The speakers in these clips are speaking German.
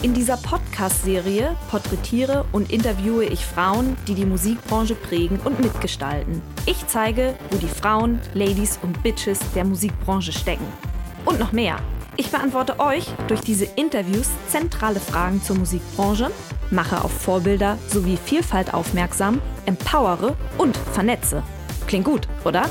In dieser Podcast-Serie porträtiere und interviewe ich Frauen, die die Musikbranche prägen und mitgestalten. Ich zeige, wo die Frauen, Ladies und Bitches der Musikbranche stecken. Und noch mehr. Ich beantworte euch durch diese Interviews zentrale Fragen zur Musikbranche, mache auf Vorbilder sowie Vielfalt aufmerksam, empowere und vernetze. Klingt gut, oder?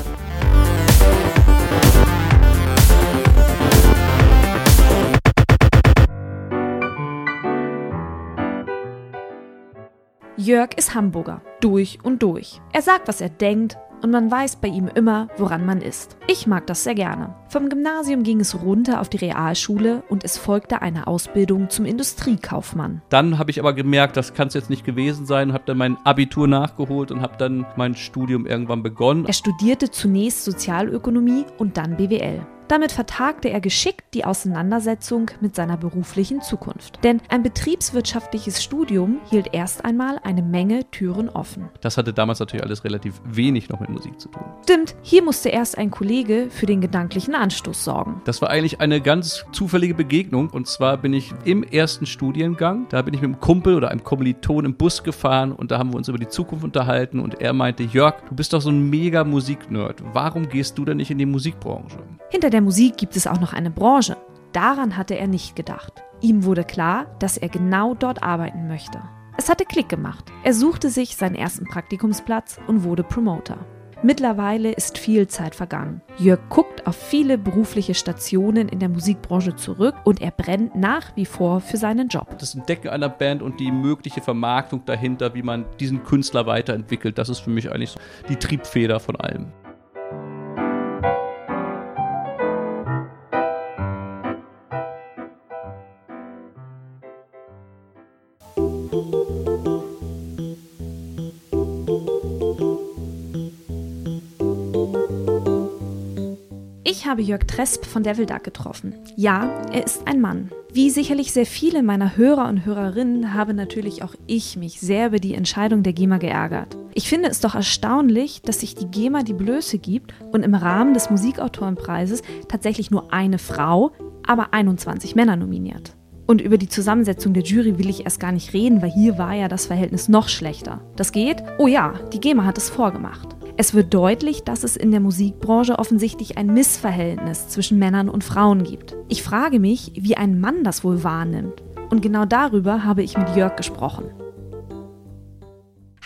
Jörg ist Hamburger, durch und durch. Er sagt, was er denkt, und man weiß bei ihm immer, woran man ist. Ich mag das sehr gerne. Vom Gymnasium ging es runter auf die Realschule und es folgte eine Ausbildung zum Industriekaufmann. Dann habe ich aber gemerkt, das kann es jetzt nicht gewesen sein, habe dann mein Abitur nachgeholt und habe dann mein Studium irgendwann begonnen. Er studierte zunächst Sozialökonomie und dann BWL. Damit vertagte er geschickt die Auseinandersetzung mit seiner beruflichen Zukunft. Denn ein betriebswirtschaftliches Studium hielt erst einmal eine Menge Türen offen. Das hatte damals natürlich alles relativ wenig noch mit Musik zu tun. Stimmt, hier musste erst ein Kollege für den gedanklichen Anstoß sorgen. Das war eigentlich eine ganz zufällige Begegnung. Und zwar bin ich im ersten Studiengang, da bin ich mit einem Kumpel oder einem Kommiliton im Bus gefahren und da haben wir uns über die Zukunft unterhalten und er meinte, Jörg, du bist doch so ein mega Musiknerd. Warum gehst du denn nicht in die Musikbranche? Hinter der Musik gibt es auch noch eine Branche. Daran hatte er nicht gedacht. Ihm wurde klar, dass er genau dort arbeiten möchte. Es hatte Klick gemacht. Er suchte sich seinen ersten Praktikumsplatz und wurde Promoter. Mittlerweile ist viel Zeit vergangen. Jörg guckt auf viele berufliche Stationen in der Musikbranche zurück und er brennt nach wie vor für seinen Job. Das Entdecken einer Band und die mögliche Vermarktung dahinter, wie man diesen Künstler weiterentwickelt, das ist für mich eigentlich so die Triebfeder von allem. Ich habe Jörg Tresp von Devil Duck getroffen. Ja, er ist ein Mann. Wie sicherlich sehr viele meiner Hörer und Hörerinnen habe natürlich auch ich mich sehr über die Entscheidung der GEMA geärgert. Ich finde es doch erstaunlich, dass sich die GEMA die Blöße gibt und im Rahmen des Musikautorenpreises tatsächlich nur eine Frau, aber 21 Männer nominiert. Und über die Zusammensetzung der Jury will ich erst gar nicht reden, weil hier war ja das Verhältnis noch schlechter. Das geht? Oh ja, die GEMA hat es vorgemacht. Es wird deutlich, dass es in der Musikbranche offensichtlich ein Missverhältnis zwischen Männern und Frauen gibt. Ich frage mich, wie ein Mann das wohl wahrnimmt. Und genau darüber habe ich mit Jörg gesprochen.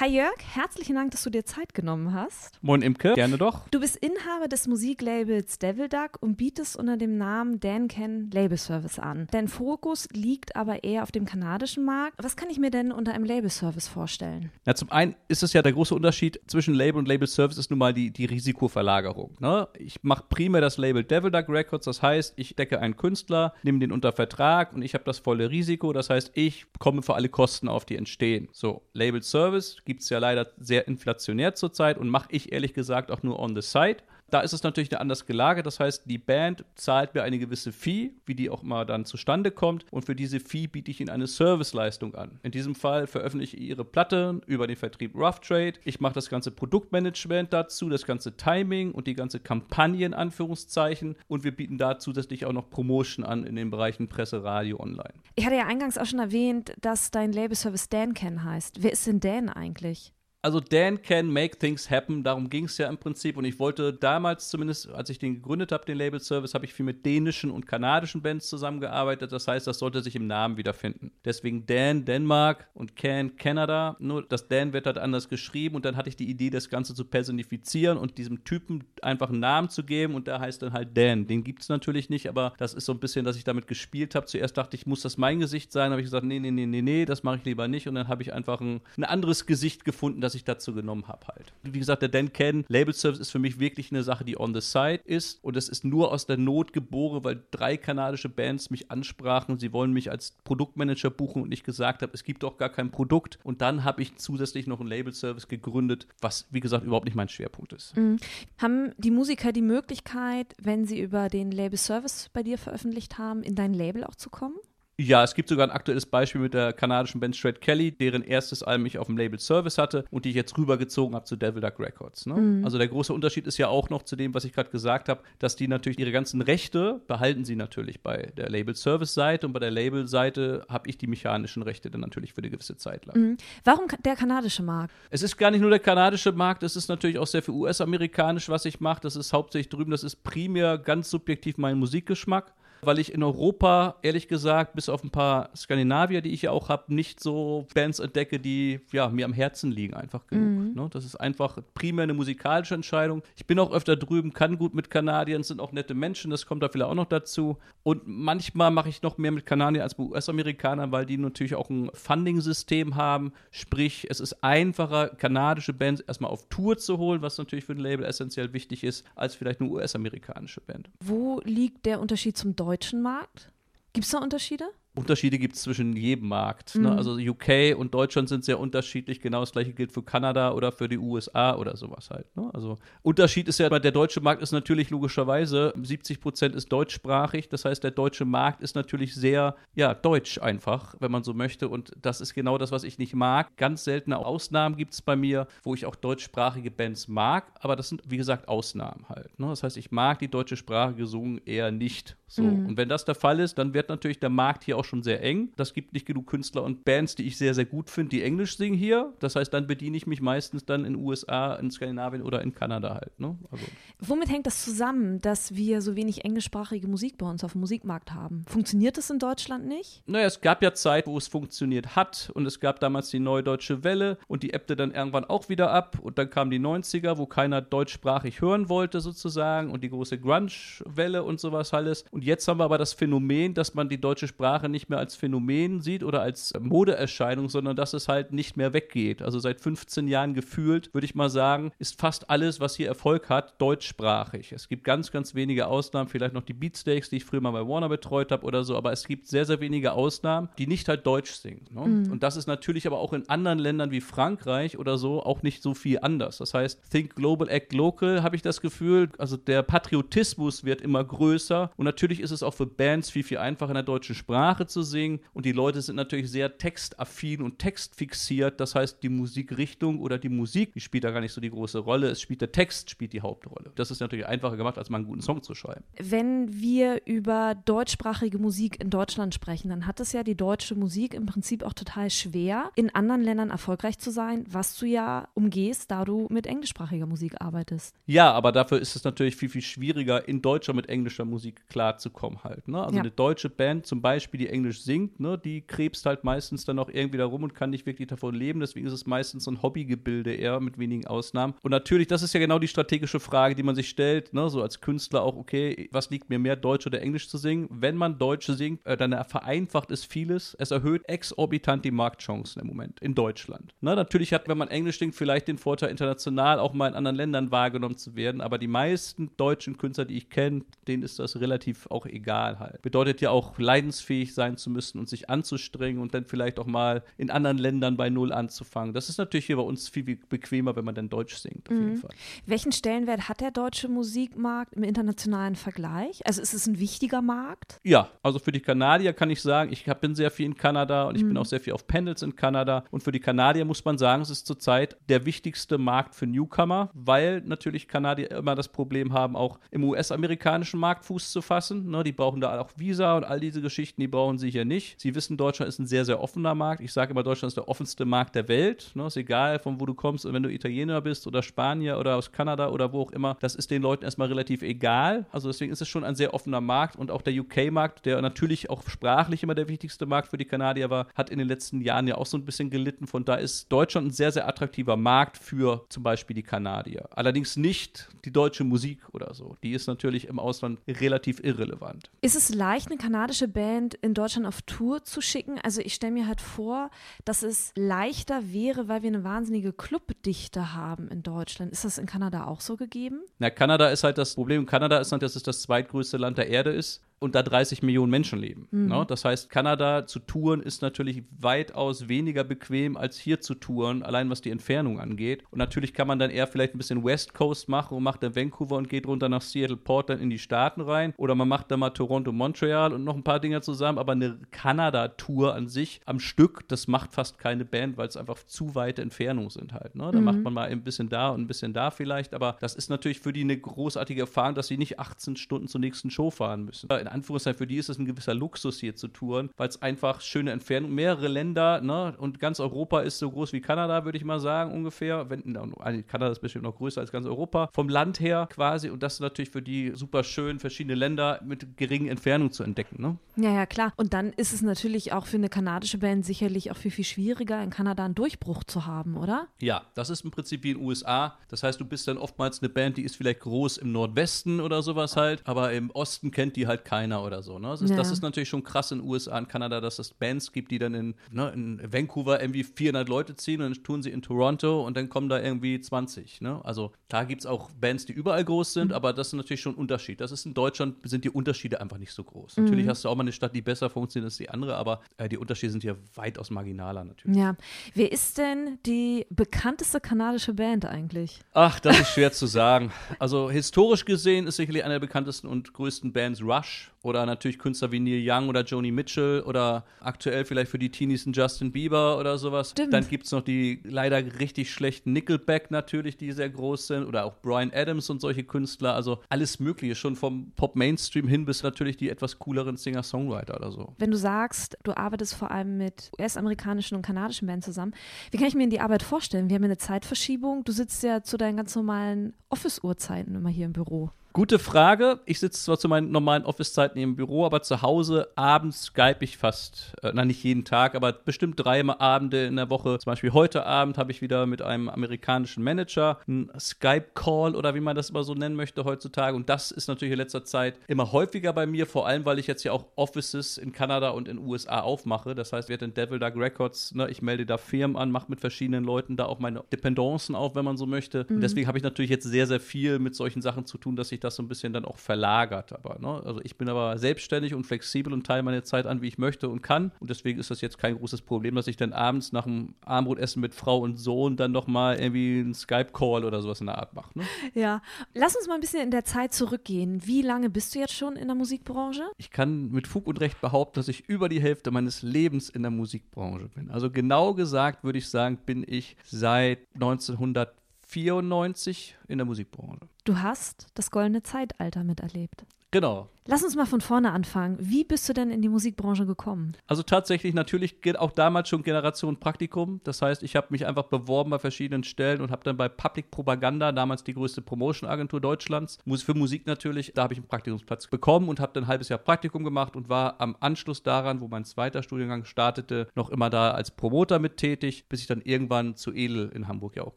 Hi Jörg, herzlichen Dank, dass du dir Zeit genommen hast. Moin Imke, gerne doch. Du bist Inhaber des Musiklabels Devil Duck und bietest unter dem Namen Dan Ken Label Service an. Dein Fokus liegt aber eher auf dem kanadischen Markt. Was kann ich mir denn unter einem Label Service vorstellen? Ja, zum einen ist es ja der große Unterschied zwischen Label und Label Service ist nun mal die, die Risikoverlagerung. Ne? Ich mache primär das Label Devil Duck Records, das heißt, ich decke einen Künstler, nehme den unter Vertrag und ich habe das volle Risiko. Das heißt, ich komme für alle Kosten auf, die entstehen. So, Label Service gibt es ja leider sehr inflationär zurzeit und mache ich ehrlich gesagt auch nur on the side. Da ist es natürlich anders gelagert. Das heißt, die Band zahlt mir eine gewisse Fee, wie die auch mal dann zustande kommt. Und für diese Fee biete ich ihnen eine Serviceleistung an. In diesem Fall veröffentliche ich ihre Platte über den Vertrieb Rough Trade. Ich mache das ganze Produktmanagement dazu, das ganze Timing und die ganze Kampagne in Anführungszeichen. Und wir bieten da zusätzlich auch noch Promotion an in den Bereichen Presse, Radio, Online. Ich hatte ja eingangs auch schon erwähnt, dass dein Labelservice Dan Ken heißt. Wer ist denn Dan eigentlich? Also Dan can make things happen, darum ging es ja im Prinzip. Und ich wollte damals zumindest, als ich den gegründet habe, den Label Service, habe ich viel mit dänischen und kanadischen Bands zusammengearbeitet. Das heißt, das sollte sich im Namen wiederfinden. Deswegen Dan Denmark und Can Canada. Nur das Dan wird halt anders geschrieben und dann hatte ich die Idee, das Ganze zu personifizieren und diesem Typen einfach einen Namen zu geben und der heißt dann halt Dan. Den gibt es natürlich nicht, aber das ist so ein bisschen, dass ich damit gespielt habe. Zuerst dachte ich, muss das mein Gesicht sein, habe ich gesagt, nee, nee, nee, nee, nee, das mache ich lieber nicht und dann habe ich einfach ein, ein anderes Gesicht gefunden, das ich dazu genommen habe halt. Wie gesagt, der Dan Ken Label Service ist für mich wirklich eine Sache, die on the side ist und es ist nur aus der Not geboren, weil drei kanadische Bands mich ansprachen, sie wollen mich als Produktmanager buchen und ich gesagt habe, es gibt doch gar kein Produkt und dann habe ich zusätzlich noch einen Label Service gegründet, was wie gesagt überhaupt nicht mein Schwerpunkt ist. Mhm. Haben die Musiker die Möglichkeit, wenn sie über den Label Service bei dir veröffentlicht haben, in dein Label auch zu kommen? Ja, es gibt sogar ein aktuelles Beispiel mit der kanadischen Band Straight Kelly, deren erstes Album ich auf dem Label Service hatte und die ich jetzt rübergezogen habe zu Devil Duck Records. Ne? Mhm. Also der große Unterschied ist ja auch noch zu dem, was ich gerade gesagt habe, dass die natürlich ihre ganzen Rechte behalten sie natürlich bei der Label Service Seite und bei der Label Seite habe ich die mechanischen Rechte dann natürlich für eine gewisse Zeit lang. Mhm. Warum der kanadische Markt? Es ist gar nicht nur der kanadische Markt, es ist natürlich auch sehr viel US-amerikanisch, was ich mache. Das ist hauptsächlich drüben, das ist primär ganz subjektiv mein Musikgeschmack weil ich in Europa, ehrlich gesagt, bis auf ein paar Skandinavier, die ich ja auch habe, nicht so Bands entdecke, die ja, mir am Herzen liegen, einfach genug. Mhm. Ne? Das ist einfach primär eine musikalische Entscheidung. Ich bin auch öfter drüben, kann gut mit Kanadiern, sind auch nette Menschen, das kommt da vielleicht auch noch dazu. Und manchmal mache ich noch mehr mit Kanadiern als mit US-Amerikanern, weil die natürlich auch ein Funding-System haben. Sprich, es ist einfacher, kanadische Bands erstmal auf Tour zu holen, was natürlich für ein Label essentiell wichtig ist, als vielleicht eine US-amerikanische Band. Wo liegt der Unterschied zum deutschen deutschen Markt? Gibt es da Unterschiede? Unterschiede gibt es zwischen jedem Markt. Ne? Mhm. Ne? Also UK und Deutschland sind sehr unterschiedlich. Genau das gleiche gilt für Kanada oder für die USA oder sowas halt. Ne? Also Unterschied ist ja, der deutsche Markt ist natürlich logischerweise, 70 Prozent ist deutschsprachig. Das heißt, der deutsche Markt ist natürlich sehr, ja, deutsch einfach, wenn man so möchte. Und das ist genau das, was ich nicht mag. Ganz seltene Ausnahmen gibt es bei mir, wo ich auch deutschsprachige Bands mag. Aber das sind, wie gesagt, Ausnahmen halt. Ne? Das heißt, ich mag die deutsche Sprache gesungen eher nicht. So. Mhm. Und wenn das der Fall ist, dann wird natürlich der Markt hier auch schon sehr eng. Das gibt nicht genug Künstler und Bands, die ich sehr, sehr gut finde, die Englisch singen hier. Das heißt, dann bediene ich mich meistens dann in USA, in Skandinavien oder in Kanada halt. Ne? Also. Womit hängt das zusammen, dass wir so wenig englischsprachige Musik bei uns auf dem Musikmarkt haben? Funktioniert das in Deutschland nicht? Naja, es gab ja Zeit, wo es funktioniert hat und es gab damals die Neue Deutsche Welle und die ebbte dann irgendwann auch wieder ab und dann kamen die 90er, wo keiner deutschsprachig hören wollte sozusagen und die große Grunge-Welle und sowas alles. Und jetzt haben wir aber das Phänomen, dass man die deutsche Sprache nicht mehr als Phänomen sieht oder als Modeerscheinung, sondern dass es halt nicht mehr weggeht. Also seit 15 Jahren gefühlt, würde ich mal sagen, ist fast alles, was hier Erfolg hat, deutschsprachig. Es gibt ganz, ganz wenige Ausnahmen, vielleicht noch die Beatsteaks, die ich früher mal bei Warner betreut habe oder so, aber es gibt sehr, sehr wenige Ausnahmen, die nicht halt Deutsch singen. Ne? Mhm. Und das ist natürlich aber auch in anderen Ländern wie Frankreich oder so auch nicht so viel anders. Das heißt, Think Global, Act Local, habe ich das Gefühl. Also der Patriotismus wird immer größer und natürlich ist es auch für Bands viel, viel einfacher in der deutschen Sprache zu singen. Und die Leute sind natürlich sehr textaffin und textfixiert. Das heißt, die Musikrichtung oder die Musik, die spielt da gar nicht so die große Rolle. Es spielt der Text, spielt die Hauptrolle. Das ist natürlich einfacher gemacht, als mal einen guten Song zu schreiben. Wenn wir über deutschsprachige Musik in Deutschland sprechen, dann hat es ja die deutsche Musik im Prinzip auch total schwer, in anderen Ländern erfolgreich zu sein, was du ja umgehst, da du mit englischsprachiger Musik arbeitest. Ja, aber dafür ist es natürlich viel, viel schwieriger, in deutscher mit englischer Musik klarzukommen halt. Ne? Also ja. eine deutsche Band zum Beispiel, die Englisch singt, ne, die krebst halt meistens dann auch irgendwie da rum und kann nicht wirklich davon leben. Deswegen ist es meistens so ein Hobbygebilde eher mit wenigen Ausnahmen. Und natürlich, das ist ja genau die strategische Frage, die man sich stellt, ne, so als Künstler auch, okay, was liegt mir mehr, Deutsch oder Englisch zu singen? Wenn man Deutsch singt, äh, dann vereinfacht es vieles. Es erhöht exorbitant die Marktchancen im Moment in Deutschland. Ne, natürlich hat, wenn man Englisch singt, vielleicht den Vorteil, international auch mal in anderen Ländern wahrgenommen zu werden. Aber die meisten deutschen Künstler, die ich kenne, denen ist das relativ auch egal halt. Bedeutet ja auch leidensfähig sein zu müssen und sich anzustrengen und dann vielleicht auch mal in anderen Ländern bei Null anzufangen. Das ist natürlich hier bei uns viel bequemer, wenn man dann Deutsch singt, auf mhm. jeden Fall. Welchen Stellenwert hat der deutsche Musikmarkt im internationalen Vergleich? Also ist es ein wichtiger Markt? Ja, also für die Kanadier kann ich sagen, ich bin sehr viel in Kanada und ich mhm. bin auch sehr viel auf Panels in Kanada. Und für die Kanadier muss man sagen, es ist zurzeit der wichtigste Markt für Newcomer, weil natürlich Kanadier immer das Problem haben, auch im US-amerikanischen Markt Fuß zu fassen. Aufpassen. Ne? Die brauchen da auch Visa und all diese Geschichten, die brauchen sie hier nicht. Sie wissen, Deutschland ist ein sehr, sehr offener Markt. Ich sage immer, Deutschland ist der offenste Markt der Welt. Ne? Ist egal, von wo du kommst. Und wenn du Italiener bist oder Spanier oder aus Kanada oder wo auch immer, das ist den Leuten erstmal relativ egal. Also deswegen ist es schon ein sehr offener Markt. Und auch der UK-Markt, der natürlich auch sprachlich immer der wichtigste Markt für die Kanadier war, hat in den letzten Jahren ja auch so ein bisschen gelitten. Von da ist Deutschland ein sehr, sehr attraktiver Markt für zum Beispiel die Kanadier. Allerdings nicht die deutsche Musik oder so. Die ist natürlich im Ausland relativ irrelevant. Ist es leicht, eine kanadische Band in Deutschland auf Tour zu schicken? Also ich stelle mir halt vor, dass es leichter wäre, weil wir eine wahnsinnige Clubdichte haben in Deutschland. Ist das in Kanada auch so gegeben? Na, Kanada ist halt das Problem. Kanada ist halt, dass es das zweitgrößte Land der Erde ist und da 30 Millionen Menschen leben. Mhm. Ne? Das heißt, Kanada zu touren ist natürlich weitaus weniger bequem als hier zu touren, allein was die Entfernung angeht. Und natürlich kann man dann eher vielleicht ein bisschen West Coast machen und macht dann Vancouver und geht runter nach Seattle, Portland in die Staaten rein. Oder man macht dann mal Toronto, Montreal und noch ein paar Dinge zusammen. Aber eine Kanada-Tour an sich am Stück, das macht fast keine Band, weil es einfach zu weite Entfernungen sind halt. Ne? Da mhm. macht man mal ein bisschen da und ein bisschen da vielleicht. Aber das ist natürlich für die eine großartige Erfahrung, dass sie nicht 18 Stunden zur nächsten Show fahren müssen. In Anführungszeichen, für die ist es ein gewisser Luxus hier zu touren, weil es einfach schöne Entfernungen, mehrere Länder, ne, und ganz Europa ist so groß wie Kanada, würde ich mal sagen, ungefähr. Wenn, also Kanada ist bestimmt noch größer als ganz Europa, vom Land her quasi, und das ist natürlich für die super schön, verschiedene Länder mit geringen Entfernungen zu entdecken, ne? Ja, ja, klar. Und dann ist es natürlich auch für eine kanadische Band sicherlich auch viel, viel schwieriger, in Kanada einen Durchbruch zu haben, oder? Ja, das ist im Prinzip wie in den USA. Das heißt, du bist dann oftmals eine Band, die ist vielleicht groß im Nordwesten oder sowas halt, aber im Osten kennt die halt keiner oder so. Ne? Das, ist, ja. das ist natürlich schon krass in den USA und Kanada, dass es Bands gibt, die dann in, ne, in Vancouver irgendwie 400 Leute ziehen und dann tun sie in Toronto und dann kommen da irgendwie 20. Ne? Also da gibt es auch Bands, die überall groß sind, mhm. aber das ist natürlich schon ein Unterschied. Das ist in Deutschland, sind die Unterschiede einfach nicht so groß. Mhm. Natürlich hast du auch mal eine Stadt, die besser funktioniert als die andere, aber äh, die Unterschiede sind hier weitaus marginaler natürlich. Ja. Wer ist denn die bekannteste kanadische Band eigentlich? Ach, das ist schwer zu sagen. Also historisch gesehen ist sicherlich eine der bekanntesten und größten Bands Rush oder natürlich Künstler wie Neil Young oder Joni Mitchell oder aktuell vielleicht für die Teenies ein Justin Bieber oder sowas. Stimmt. Dann gibt es noch die leider richtig schlechten Nickelback natürlich, die sehr groß sind oder auch Brian Adams und solche Künstler. Also alles Mögliche, schon vom Pop-Mainstream hin bis natürlich die etwas cooleren Singer-Songwriter oder so. Wenn du sagst, du arbeitest vor allem mit US-amerikanischen und kanadischen Bands zusammen, wie kann ich mir die Arbeit vorstellen? Wir haben ja eine Zeitverschiebung. Du sitzt ja zu deinen ganz normalen Office-Uhrzeiten immer hier im Büro. Gute Frage. Ich sitze zwar zu meinen normalen Office-Zeiten im Büro, aber zu Hause abends Skype ich fast, äh, na nicht jeden Tag, aber bestimmt drei Abende in der Woche. Zum Beispiel heute Abend habe ich wieder mit einem amerikanischen Manager einen Skype-Call oder wie man das immer so nennen möchte heutzutage. Und das ist natürlich in letzter Zeit immer häufiger bei mir, vor allem weil ich jetzt ja auch Offices in Kanada und in den USA aufmache. Das heißt, wir hatten Devil Duck Records, ne? ich melde da Firmen an, mache mit verschiedenen Leuten da auch meine Dependancen auf, wenn man so möchte. Mhm. Und deswegen habe ich natürlich jetzt sehr, sehr viel mit solchen Sachen zu tun, dass ich das so ein bisschen dann auch verlagert. Aber, ne? Also ich bin aber selbstständig und flexibel und teile meine Zeit an, wie ich möchte und kann. Und deswegen ist das jetzt kein großes Problem, dass ich dann abends nach dem Armbrotessen mit Frau und Sohn dann nochmal irgendwie einen Skype-Call oder sowas in der Art mache. Ne? Ja. Lass uns mal ein bisschen in der Zeit zurückgehen. Wie lange bist du jetzt schon in der Musikbranche? Ich kann mit Fug und Recht behaupten, dass ich über die Hälfte meines Lebens in der Musikbranche bin. Also genau gesagt würde ich sagen, bin ich seit 1994 in der Musikbranche. Du hast das goldene Zeitalter miterlebt. Genau. Lass uns mal von vorne anfangen. Wie bist du denn in die Musikbranche gekommen? Also tatsächlich, natürlich geht auch damals schon Generation Praktikum. Das heißt, ich habe mich einfach beworben bei verschiedenen Stellen und habe dann bei Public Propaganda, damals die größte Promotion-Agentur Deutschlands, für Musik natürlich, da habe ich einen Praktikumsplatz bekommen und habe dann ein halbes Jahr Praktikum gemacht und war am Anschluss daran, wo mein zweiter Studiengang startete, noch immer da als Promoter mit tätig, bis ich dann irgendwann zu Edel in Hamburg ja auch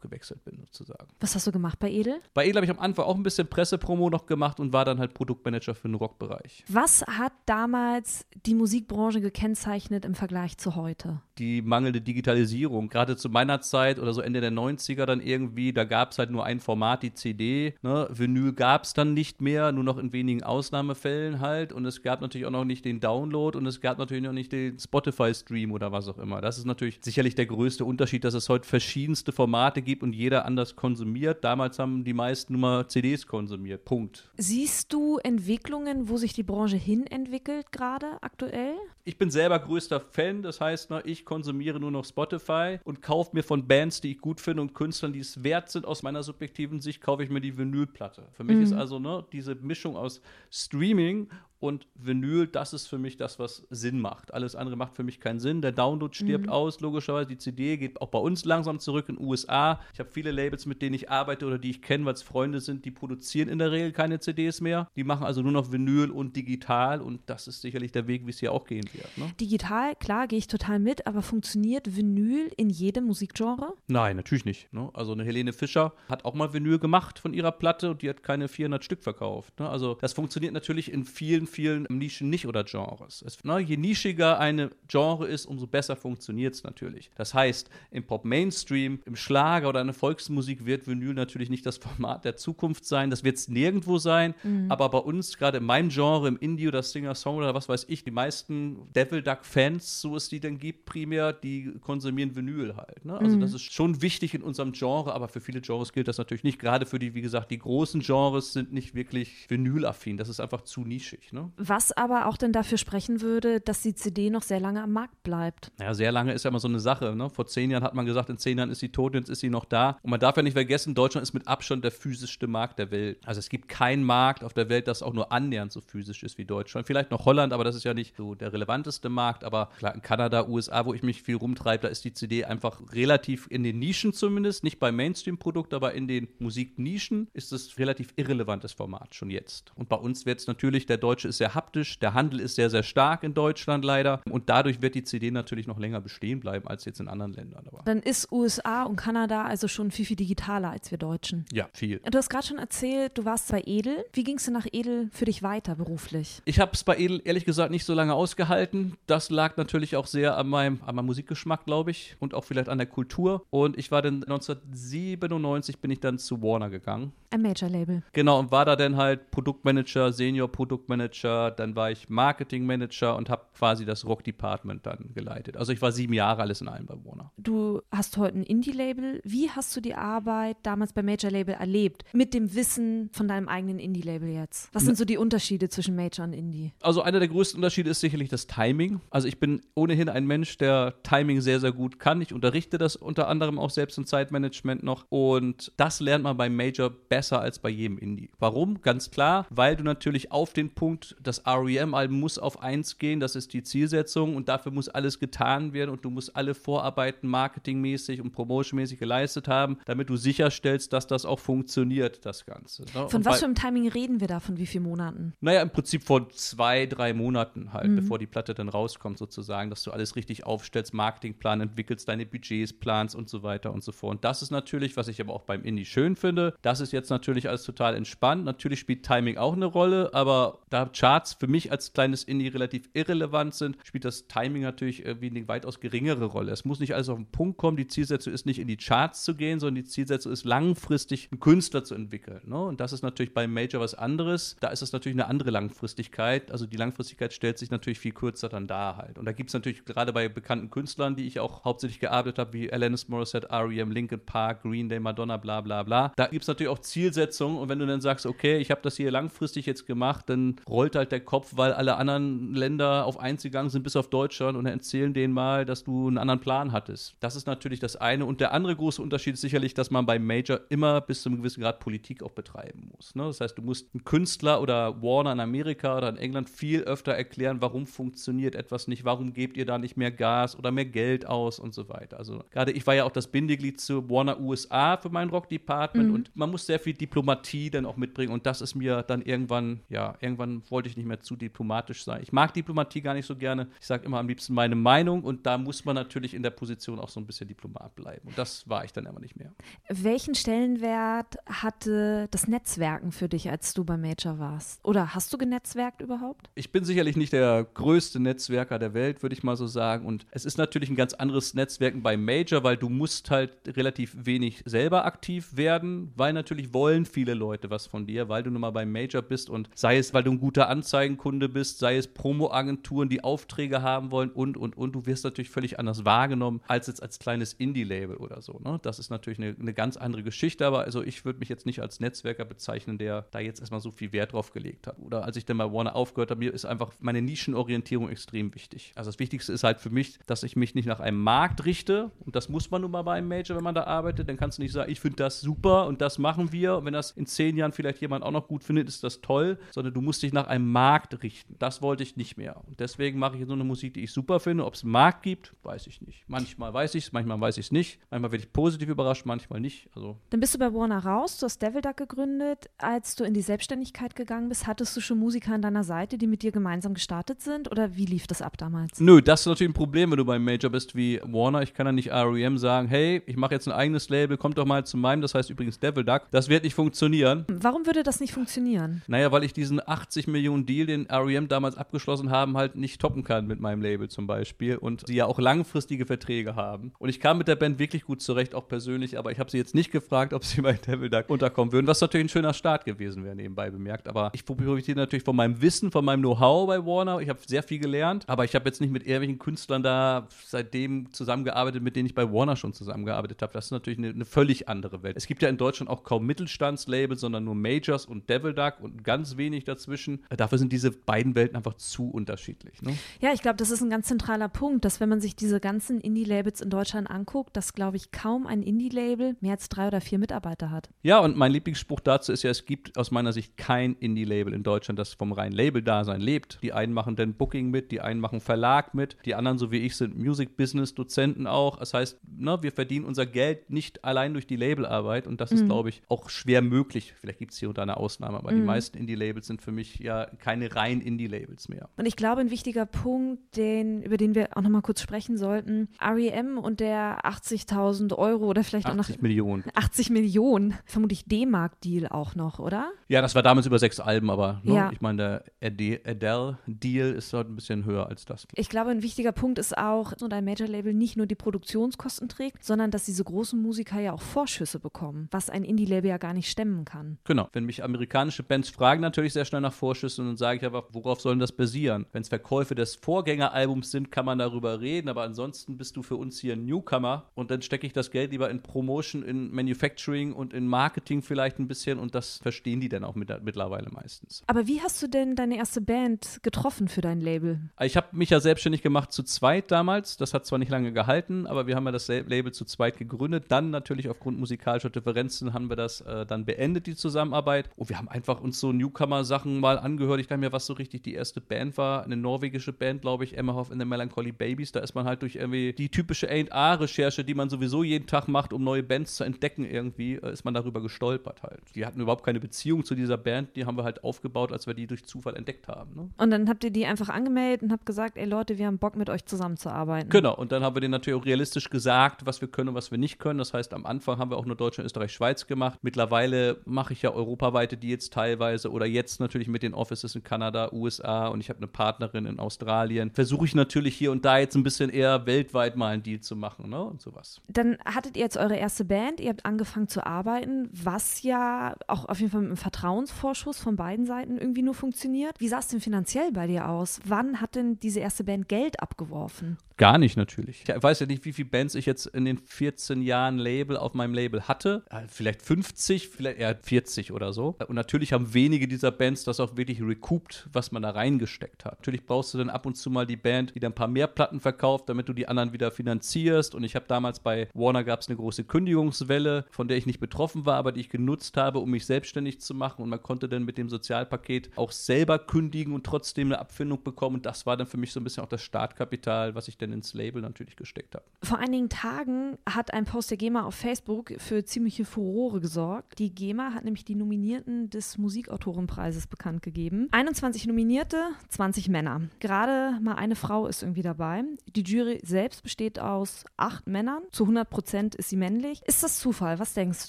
gewechselt bin, sozusagen. Was hast du gemacht bei Edel? Bei Edel habe ich am Anfang auch ein bisschen Pressepromo noch gemacht und war dann halt Produktmanager für den Rock Rockbereich. Was hat damals die Musikbranche gekennzeichnet im Vergleich zu heute? Die mangelnde Digitalisierung. Gerade zu meiner Zeit oder so Ende der 90er dann irgendwie, da gab es halt nur ein Format, die CD. Ne? Vinyl gab es dann nicht mehr, nur noch in wenigen Ausnahmefällen halt. Und es gab natürlich auch noch nicht den Download und es gab natürlich noch nicht den Spotify-Stream oder was auch immer. Das ist natürlich sicherlich der größte Unterschied, dass es heute verschiedenste Formate gibt und jeder anders konsumiert. Damals haben die meisten nur mal CDs konsumiert. Punkt. Siehst du Entwicklungen, wo sich die Branche hin entwickelt gerade aktuell? Ich bin selber größter Fan, das heißt, ne, ich konsumiere nur noch Spotify und kaufe mir von Bands, die ich gut finde und Künstlern, die es wert sind, aus meiner subjektiven Sicht, kaufe ich mir die Vinylplatte. Für mich mhm. ist also ne, diese Mischung aus Streaming Und Vinyl, das ist für mich das, was Sinn macht. Alles andere macht für mich keinen Sinn. Der Download stirbt mhm. aus, logischerweise. Die CD geht auch bei uns langsam zurück in den USA. Ich habe viele Labels, mit denen ich arbeite oder die ich kenne, weil es Freunde sind, die produzieren in der Regel keine CDs mehr. Die machen also nur noch Vinyl und digital und das ist sicherlich der Weg, wie es hier auch gehen wird. Ne? Digital, klar, gehe ich total mit, aber funktioniert Vinyl in jedem Musikgenre? Nein, natürlich nicht. Ne? Also eine Helene Fischer hat auch mal Vinyl gemacht von ihrer Platte und die hat keine 400 Stück verkauft. Ne? Also das funktioniert natürlich in vielen, vielen Nischen nicht oder Genres. Es, ne? Je nischiger eine Genre ist, umso besser funktioniert es natürlich. Das heißt, im Pop-Mainstream, im Schlager oder in der Volksmusik wird Vinyl natürlich nicht das Format der Zukunft sein. Das wird es nirgendwo sein. Mhm. Aber bei uns, gerade in meinem Genre, im Indie oder Singer-Song oder was weiß ich, die meisten Devil Duck-Fans, so es die denn gibt, primär, die konsumieren Vinyl halt. Ne? Also mhm. das ist schon wichtig in unserem Genre, aber für viele Genres gilt das natürlich nicht. Gerade für die, wie gesagt, die großen Genres sind nicht wirklich Vinyl-affin. Das ist einfach zu nischig. Ne? Was aber auch denn dafür sprechen würde, dass die CD noch sehr lange am Markt bleibt. Ja, sehr lange ist ja immer so eine Sache. Ne? Vor zehn Jahren hat man gesagt, in zehn Jahren ist sie tot, jetzt ist sie noch da. Und man darf ja nicht vergessen, Deutschland ist mit Abstand der physischste Markt der Welt. Also es gibt keinen Markt auf der Welt, das auch nur annähernd so physisch ist wie Deutschland. Vielleicht noch Holland, aber das ist ja nicht so der relevanteste Markt. Aber klar, in Kanada, USA, wo ich mich viel rumtreibe, da ist die CD einfach relativ in den Nischen zumindest, nicht bei Mainstream-Produkt, aber in den Musiknischen ist es relativ irrelevantes Format schon jetzt. Und bei uns wird es natürlich, der Deutsche ist sehr haptisch, der Handel ist sehr, sehr stark in Deutschland leider. Und dadurch wird die CD natürlich noch länger bestehen bleiben als jetzt in anderen Ländern. Aber Dann ist USA und Kanada also schon viel, viel digitaler als wir Deutschen. Ja, viel. Du hast gerade schon erzählt, du warst bei Edel. Wie ging es denn nach Edel für dich weiter beruflich? Ich habe es bei Edel ehrlich gesagt nicht so lange ausgehalten. Das lag natürlich auch sehr an meinem, an meinem Musikgeschmack, glaube ich, und auch vielleicht an der Kultur. Und ich war dann 1997 bin ich dann zu Warner gegangen. Ein Major-Label. Genau, und war da dann halt Produktmanager, Senior-Produktmanager, dann war ich Marketing-Manager und habe quasi das Rock-Department dann geleitet. Also ich war sieben Jahre alles in allem bei Warner. Du hast heute ein Indie-Label. Wie hast du die Arbeit damals bei Major-Label erlebt? Mit dem Wissen von deinem eigenen Indie-Label jetzt? Was sind so die Unterschiede zwischen Major und Indie? Also einer der größten Unterschiede ist sicherlich das Timing. Also ich bin ohnehin ein Mensch, der Timing sehr, sehr gut kann. Ich unterrichte das unter anderem auch selbst im Zeitmanagement noch. Und das lernt man beim Major besser als bei jedem Indie. Warum? Ganz klar, weil du natürlich auf den Punkt, das REM-Album muss auf eins gehen, das ist die Zielsetzung und dafür muss alles getan werden und du musst alle Vorarbeiten marketingmäßig und promotionmäßig geleistet haben, damit du sicherstellst, dass das auch funktioniert, das Ganze. Ne? Von und was für einem Timing reden wir da? Von wie vielen Monaten? Naja, im Prinzip von zwei, drei Monaten halt, mhm. bevor die Platte dann rauskommt, sozusagen, dass du alles richtig aufstellst, Marketingplan entwickelst, deine Budgets planst und so weiter und so fort. Und das ist natürlich, was ich aber auch beim Indie schön finde, das ist jetzt natürlich alles total entspannt. Natürlich spielt Timing auch eine Rolle, aber da Charts für mich als kleines Indie relativ irrelevant sind, spielt das Timing natürlich irgendwie eine weitaus geringere Rolle. Es muss nicht alles auf den Punkt kommen. Die Zielsetzung ist nicht in die Charts zu gehen, sondern die Zielsetzung ist langfristig einen Künstler zu entwickeln. Ne? Und das ist natürlich beim Major was anderes. Da ist es natürlich eine andere Langfristigkeit. Also die Langfristigkeit stellt sich natürlich viel kürzer dann da halt. Und da gibt es natürlich gerade bei bekannten Künstlern, die ich auch hauptsächlich gearbeitet habe, wie Alanis Morissette, R.E.M., Linkin Park, Green Day, Madonna, bla bla bla. Da gibt es natürlich auch Zielsetzungen. Und wenn du dann sagst, okay, ich habe das hier langfristig jetzt gemacht, dann rollt halt der Kopf, weil alle anderen Länder auf eins gegangen sind, bis auf Deutschland und erzählen denen mal, dass du einen anderen Plan hattest. Das ist natürlich das eine. Und der andere große Unterschied ist sicherlich, dass man beim Major immer bis zu einem gewissen Grad Politik auch betreiben muss. Ne? Das heißt, du musst einen Künstler oder Warner in Amerika oder in England viel öfter erklären, warum funktioniert etwas nicht, warum gebt ihr da nicht mehr Gas oder mehr Geld aus und so weiter. Also gerade ich war ja auch das Bindeglied zu Warner USA für mein Rock Department mhm. und man muss sehr viel Diplomatie dann auch mitbringen und das ist mir dann irgendwann, ja, irgendwann wollte ich nicht mehr zu diplomatisch sein. Ich mag Diplomatie gar nicht so gerne. Ich sage immer am liebsten meine Meinung und da muss man natürlich in der Position auch so ein bisschen Diplomat bleiben. Und das war ich dann aber nicht mehr. Welchen Stellenwert hatte das Netzwerken für dich, als du bei Major warst? Oder hast du genetzwerkt überhaupt? Ich bin sicherlich nicht der größte Netzwerker der Welt, würde ich mal so sagen. Und es ist natürlich ein ganz anderes Netzwerken bei Major, weil du musst halt relativ wenig selber aktiv werden, weil natürlich wollen viele Leute was von dir, weil du nun mal bei Major bist und sei es, weil du ein guter Anzeigenkunde bist, sei es Promo-Agenturen, die Aufträge haben wollen und, und, und. Du wirst natürlich völlig anders wahrgenommen als jetzt als kleines Indie-Label oder so. Ne? Das ist natürlich eine, eine ganz andere Geschichte, aber also ich würde mich jetzt nicht als Netzwerker bezeichnen, der da jetzt erstmal so viel Wert drauf gelegt hat. Oder als ich dann bei Warner aufgehört habe, mir ist einfach meine Nischenorientierung extrem wichtig. Also das Wichtigste ist halt für mich, dass ich mich nicht nach einem Markt richte und das muss man nun mal bei einem Major, wenn man da arbeitet, dann kannst du nicht sagen, ich finde das super und das machen wir und wenn das in zehn Jahren vielleicht jemand auch noch gut findet, ist das toll, sondern du musst dich nach nach einem Markt richten. Das wollte ich nicht mehr. Und deswegen mache ich jetzt nur eine Musik, die ich super finde. Ob es einen Markt gibt, weiß ich nicht. Manchmal weiß ich es, manchmal weiß ich es nicht. Manchmal werde ich positiv überrascht, manchmal nicht. Also Dann bist du bei Warner raus, du hast Devil Duck gegründet. Als du in die Selbstständigkeit gegangen bist, hattest du schon Musiker an deiner Seite, die mit dir gemeinsam gestartet sind? Oder wie lief das ab damals? Nö, das ist natürlich ein Problem, wenn du beim Major bist wie Warner. Ich kann ja nicht REM sagen, hey, ich mache jetzt ein eigenes Label, kommt doch mal zu meinem, das heißt übrigens Devil Duck. Das wird nicht funktionieren. Warum würde das nicht funktionieren? Naja, weil ich diesen 80 Millionen Deal, den REM damals abgeschlossen haben, halt nicht toppen kann mit meinem Label zum Beispiel und sie ja auch langfristige Verträge haben. Und ich kam mit der Band wirklich gut zurecht, auch persönlich, aber ich habe sie jetzt nicht gefragt, ob sie bei Devil Duck unterkommen würden, was natürlich ein schöner Start gewesen wäre, nebenbei bemerkt. Aber ich profitiere natürlich von meinem Wissen, von meinem Know-how bei Warner. Ich habe sehr viel gelernt, aber ich habe jetzt nicht mit irgendwelchen Künstlern da seitdem zusammengearbeitet, mit denen ich bei Warner schon zusammengearbeitet habe. Das ist natürlich eine, eine völlig andere Welt. Es gibt ja in Deutschland auch kaum Mittelstandslabels, sondern nur Majors und Devil Duck und ganz wenig dazwischen. Dafür sind diese beiden Welten einfach zu unterschiedlich. Ne? Ja, ich glaube, das ist ein ganz zentraler Punkt, dass wenn man sich diese ganzen Indie-Labels in Deutschland anguckt, dass, glaube ich, kaum ein Indie-Label mehr als drei oder vier Mitarbeiter hat. Ja, und mein Lieblingsspruch dazu ist ja, es gibt aus meiner Sicht kein Indie-Label in Deutschland, das vom reinen Label-Dasein lebt. Die einen machen dann Booking mit, die einen machen Verlag mit, die anderen, so wie ich, sind Music-Business-Dozenten auch. Das heißt, ne, wir verdienen unser Geld nicht allein durch die Labelarbeit und das ist, glaube ich, auch schwer möglich. Vielleicht gibt es hier und da eine Ausnahme, aber die meisten Indie-Labels sind für mich ja keine rein Indie-Labels mehr. Und ich glaube, ein wichtiger Punkt, den, über den wir auch nochmal kurz sprechen sollten, REM und der 80.000 Euro oder vielleicht auch noch 80 Millionen. 80 Millionen, vermutlich D-Mark-Deal auch noch, oder? Ja, das war damals über sechs Alben, aber ne, Ja. ich meine, der Ade- Adele-Deal ist dort ein bisschen höher als das. Ich glaube, ein wichtiger Punkt ist auch, dass ein Major-Label nicht nur die Produktionskosten trägt, sondern dass diese großen Musiker ja auch Vorschüsse bekommen, was ein Indie-Label ja gar nicht stemmen kann. Genau. Wenn mich amerikanische Bands fragen, natürlich sehr schnell nach Vorschüssen und dann sage ich einfach, worauf soll denn das basieren? Wenn es Verkäufe des Vorgängeralbums sind, kann man darüber reden, aber ansonsten bist du für uns hier ein Newcomer und dann stecke ich das Geld lieber in Promotion, in Manufacturing und in Marketing vielleicht ein bisschen und das verstehen die dann auch mit, mittlerweile meistens. Aber wie hast du denn deine erste Band getroffen für dein Label? Ich habe mich ja selbstständig gemacht zu zweit damals. Das hat zwar nicht lange gehalten, aber wir haben ja das La- Label zu zweit gegründet. Dann natürlich aufgrund musikalischer Differenzen haben wir das äh, dann beendet, die Zusammenarbeit. Und wir haben einfach uns so Newcomer-Sachen mal angehört. Ich kann mir, was so richtig die erste Band war, eine norwegische Band, glaube ich, Emmerhoff in the Melancholy Babies. Da ist man halt durch irgendwie die typische A&A-Recherche, die man sowieso jeden Tag macht, um neue Bands zu entdecken irgendwie, äh, ist man darüber gestolpert halt. Die hatten überhaupt keine Beziehung zu dieser Band. Die haben wir halt aufgebaut, als wir die durch Zufall entdeckt haben. Ne? Und dann habt ihr die einfach angemeldet und habt gesagt, ey Leute, wir haben Bock mit euch zusammenzuarbeiten. Genau, und dann haben wir denen natürlich auch realistisch gesagt, was wir können und was wir nicht können. Das heißt, am Anfang haben wir auch nur Deutschland, Österreich, Schweiz gemacht. Mittlerweile mache ich ja europaweite Deals teilweise oder jetzt natürlich mit den Offices in Kanada, USA und ich habe eine Partnerin in Australien. Versuche ich natürlich hier und da jetzt ein bisschen eher weltweit mal einen Deal zu machen ne? und sowas. Dann hattet ihr jetzt eure erste Band, ihr habt angefangen zu arbeiten, was ja auch auf jeden Fall mit einem Vertrauensvorschuss von beiden Seiten irgendwie nur funktioniert. Wie sah es denn finanziell bei dir aus? Wann hat denn diese erste Band Geld abgeworfen? Gar nicht natürlich. Ich weiß ja nicht, wie viele Bands ich jetzt in den 14 Jahren Label auf meinem Label hatte. Äh, Vielleicht 50, vielleicht eher 40 oder so. Und natürlich haben wenige dieser Bands das auch wirklich recouped, was man da reingesteckt hat. Natürlich brauchst du dann ab und zu mal die Band, die dann ein paar mehr Platten verkauft, damit du die anderen wieder finanzierst. Und ich habe damals bei Warner gab es eine große Kündigungswelle, von der ich nicht betroffen war, aber die ich genutzt habe, um mich selbstständig zu machen. Und man konnte dann mit dem Sozialpaket auch selber kündigen und trotzdem eine Abfindung bekommen. Und das war dann für mich so ein bisschen auch das Startkapital, was ich dann ins Label natürlich gesteckt habe. Vor einigen Tagen hat ein Post der GEMA auf Facebook für ziemliche Furore gesorgt. Die GEMA hat nämlich die Nominierten des Musikautorenpreises bekannt gegeben. 21 Nominierte, 20 Männer. Gerade mal eine Frau ist irgendwie dabei. Die Jury selbst besteht aus acht Männern. Zu 100 Prozent ist sie männlich. Ist das Zufall? Was denkst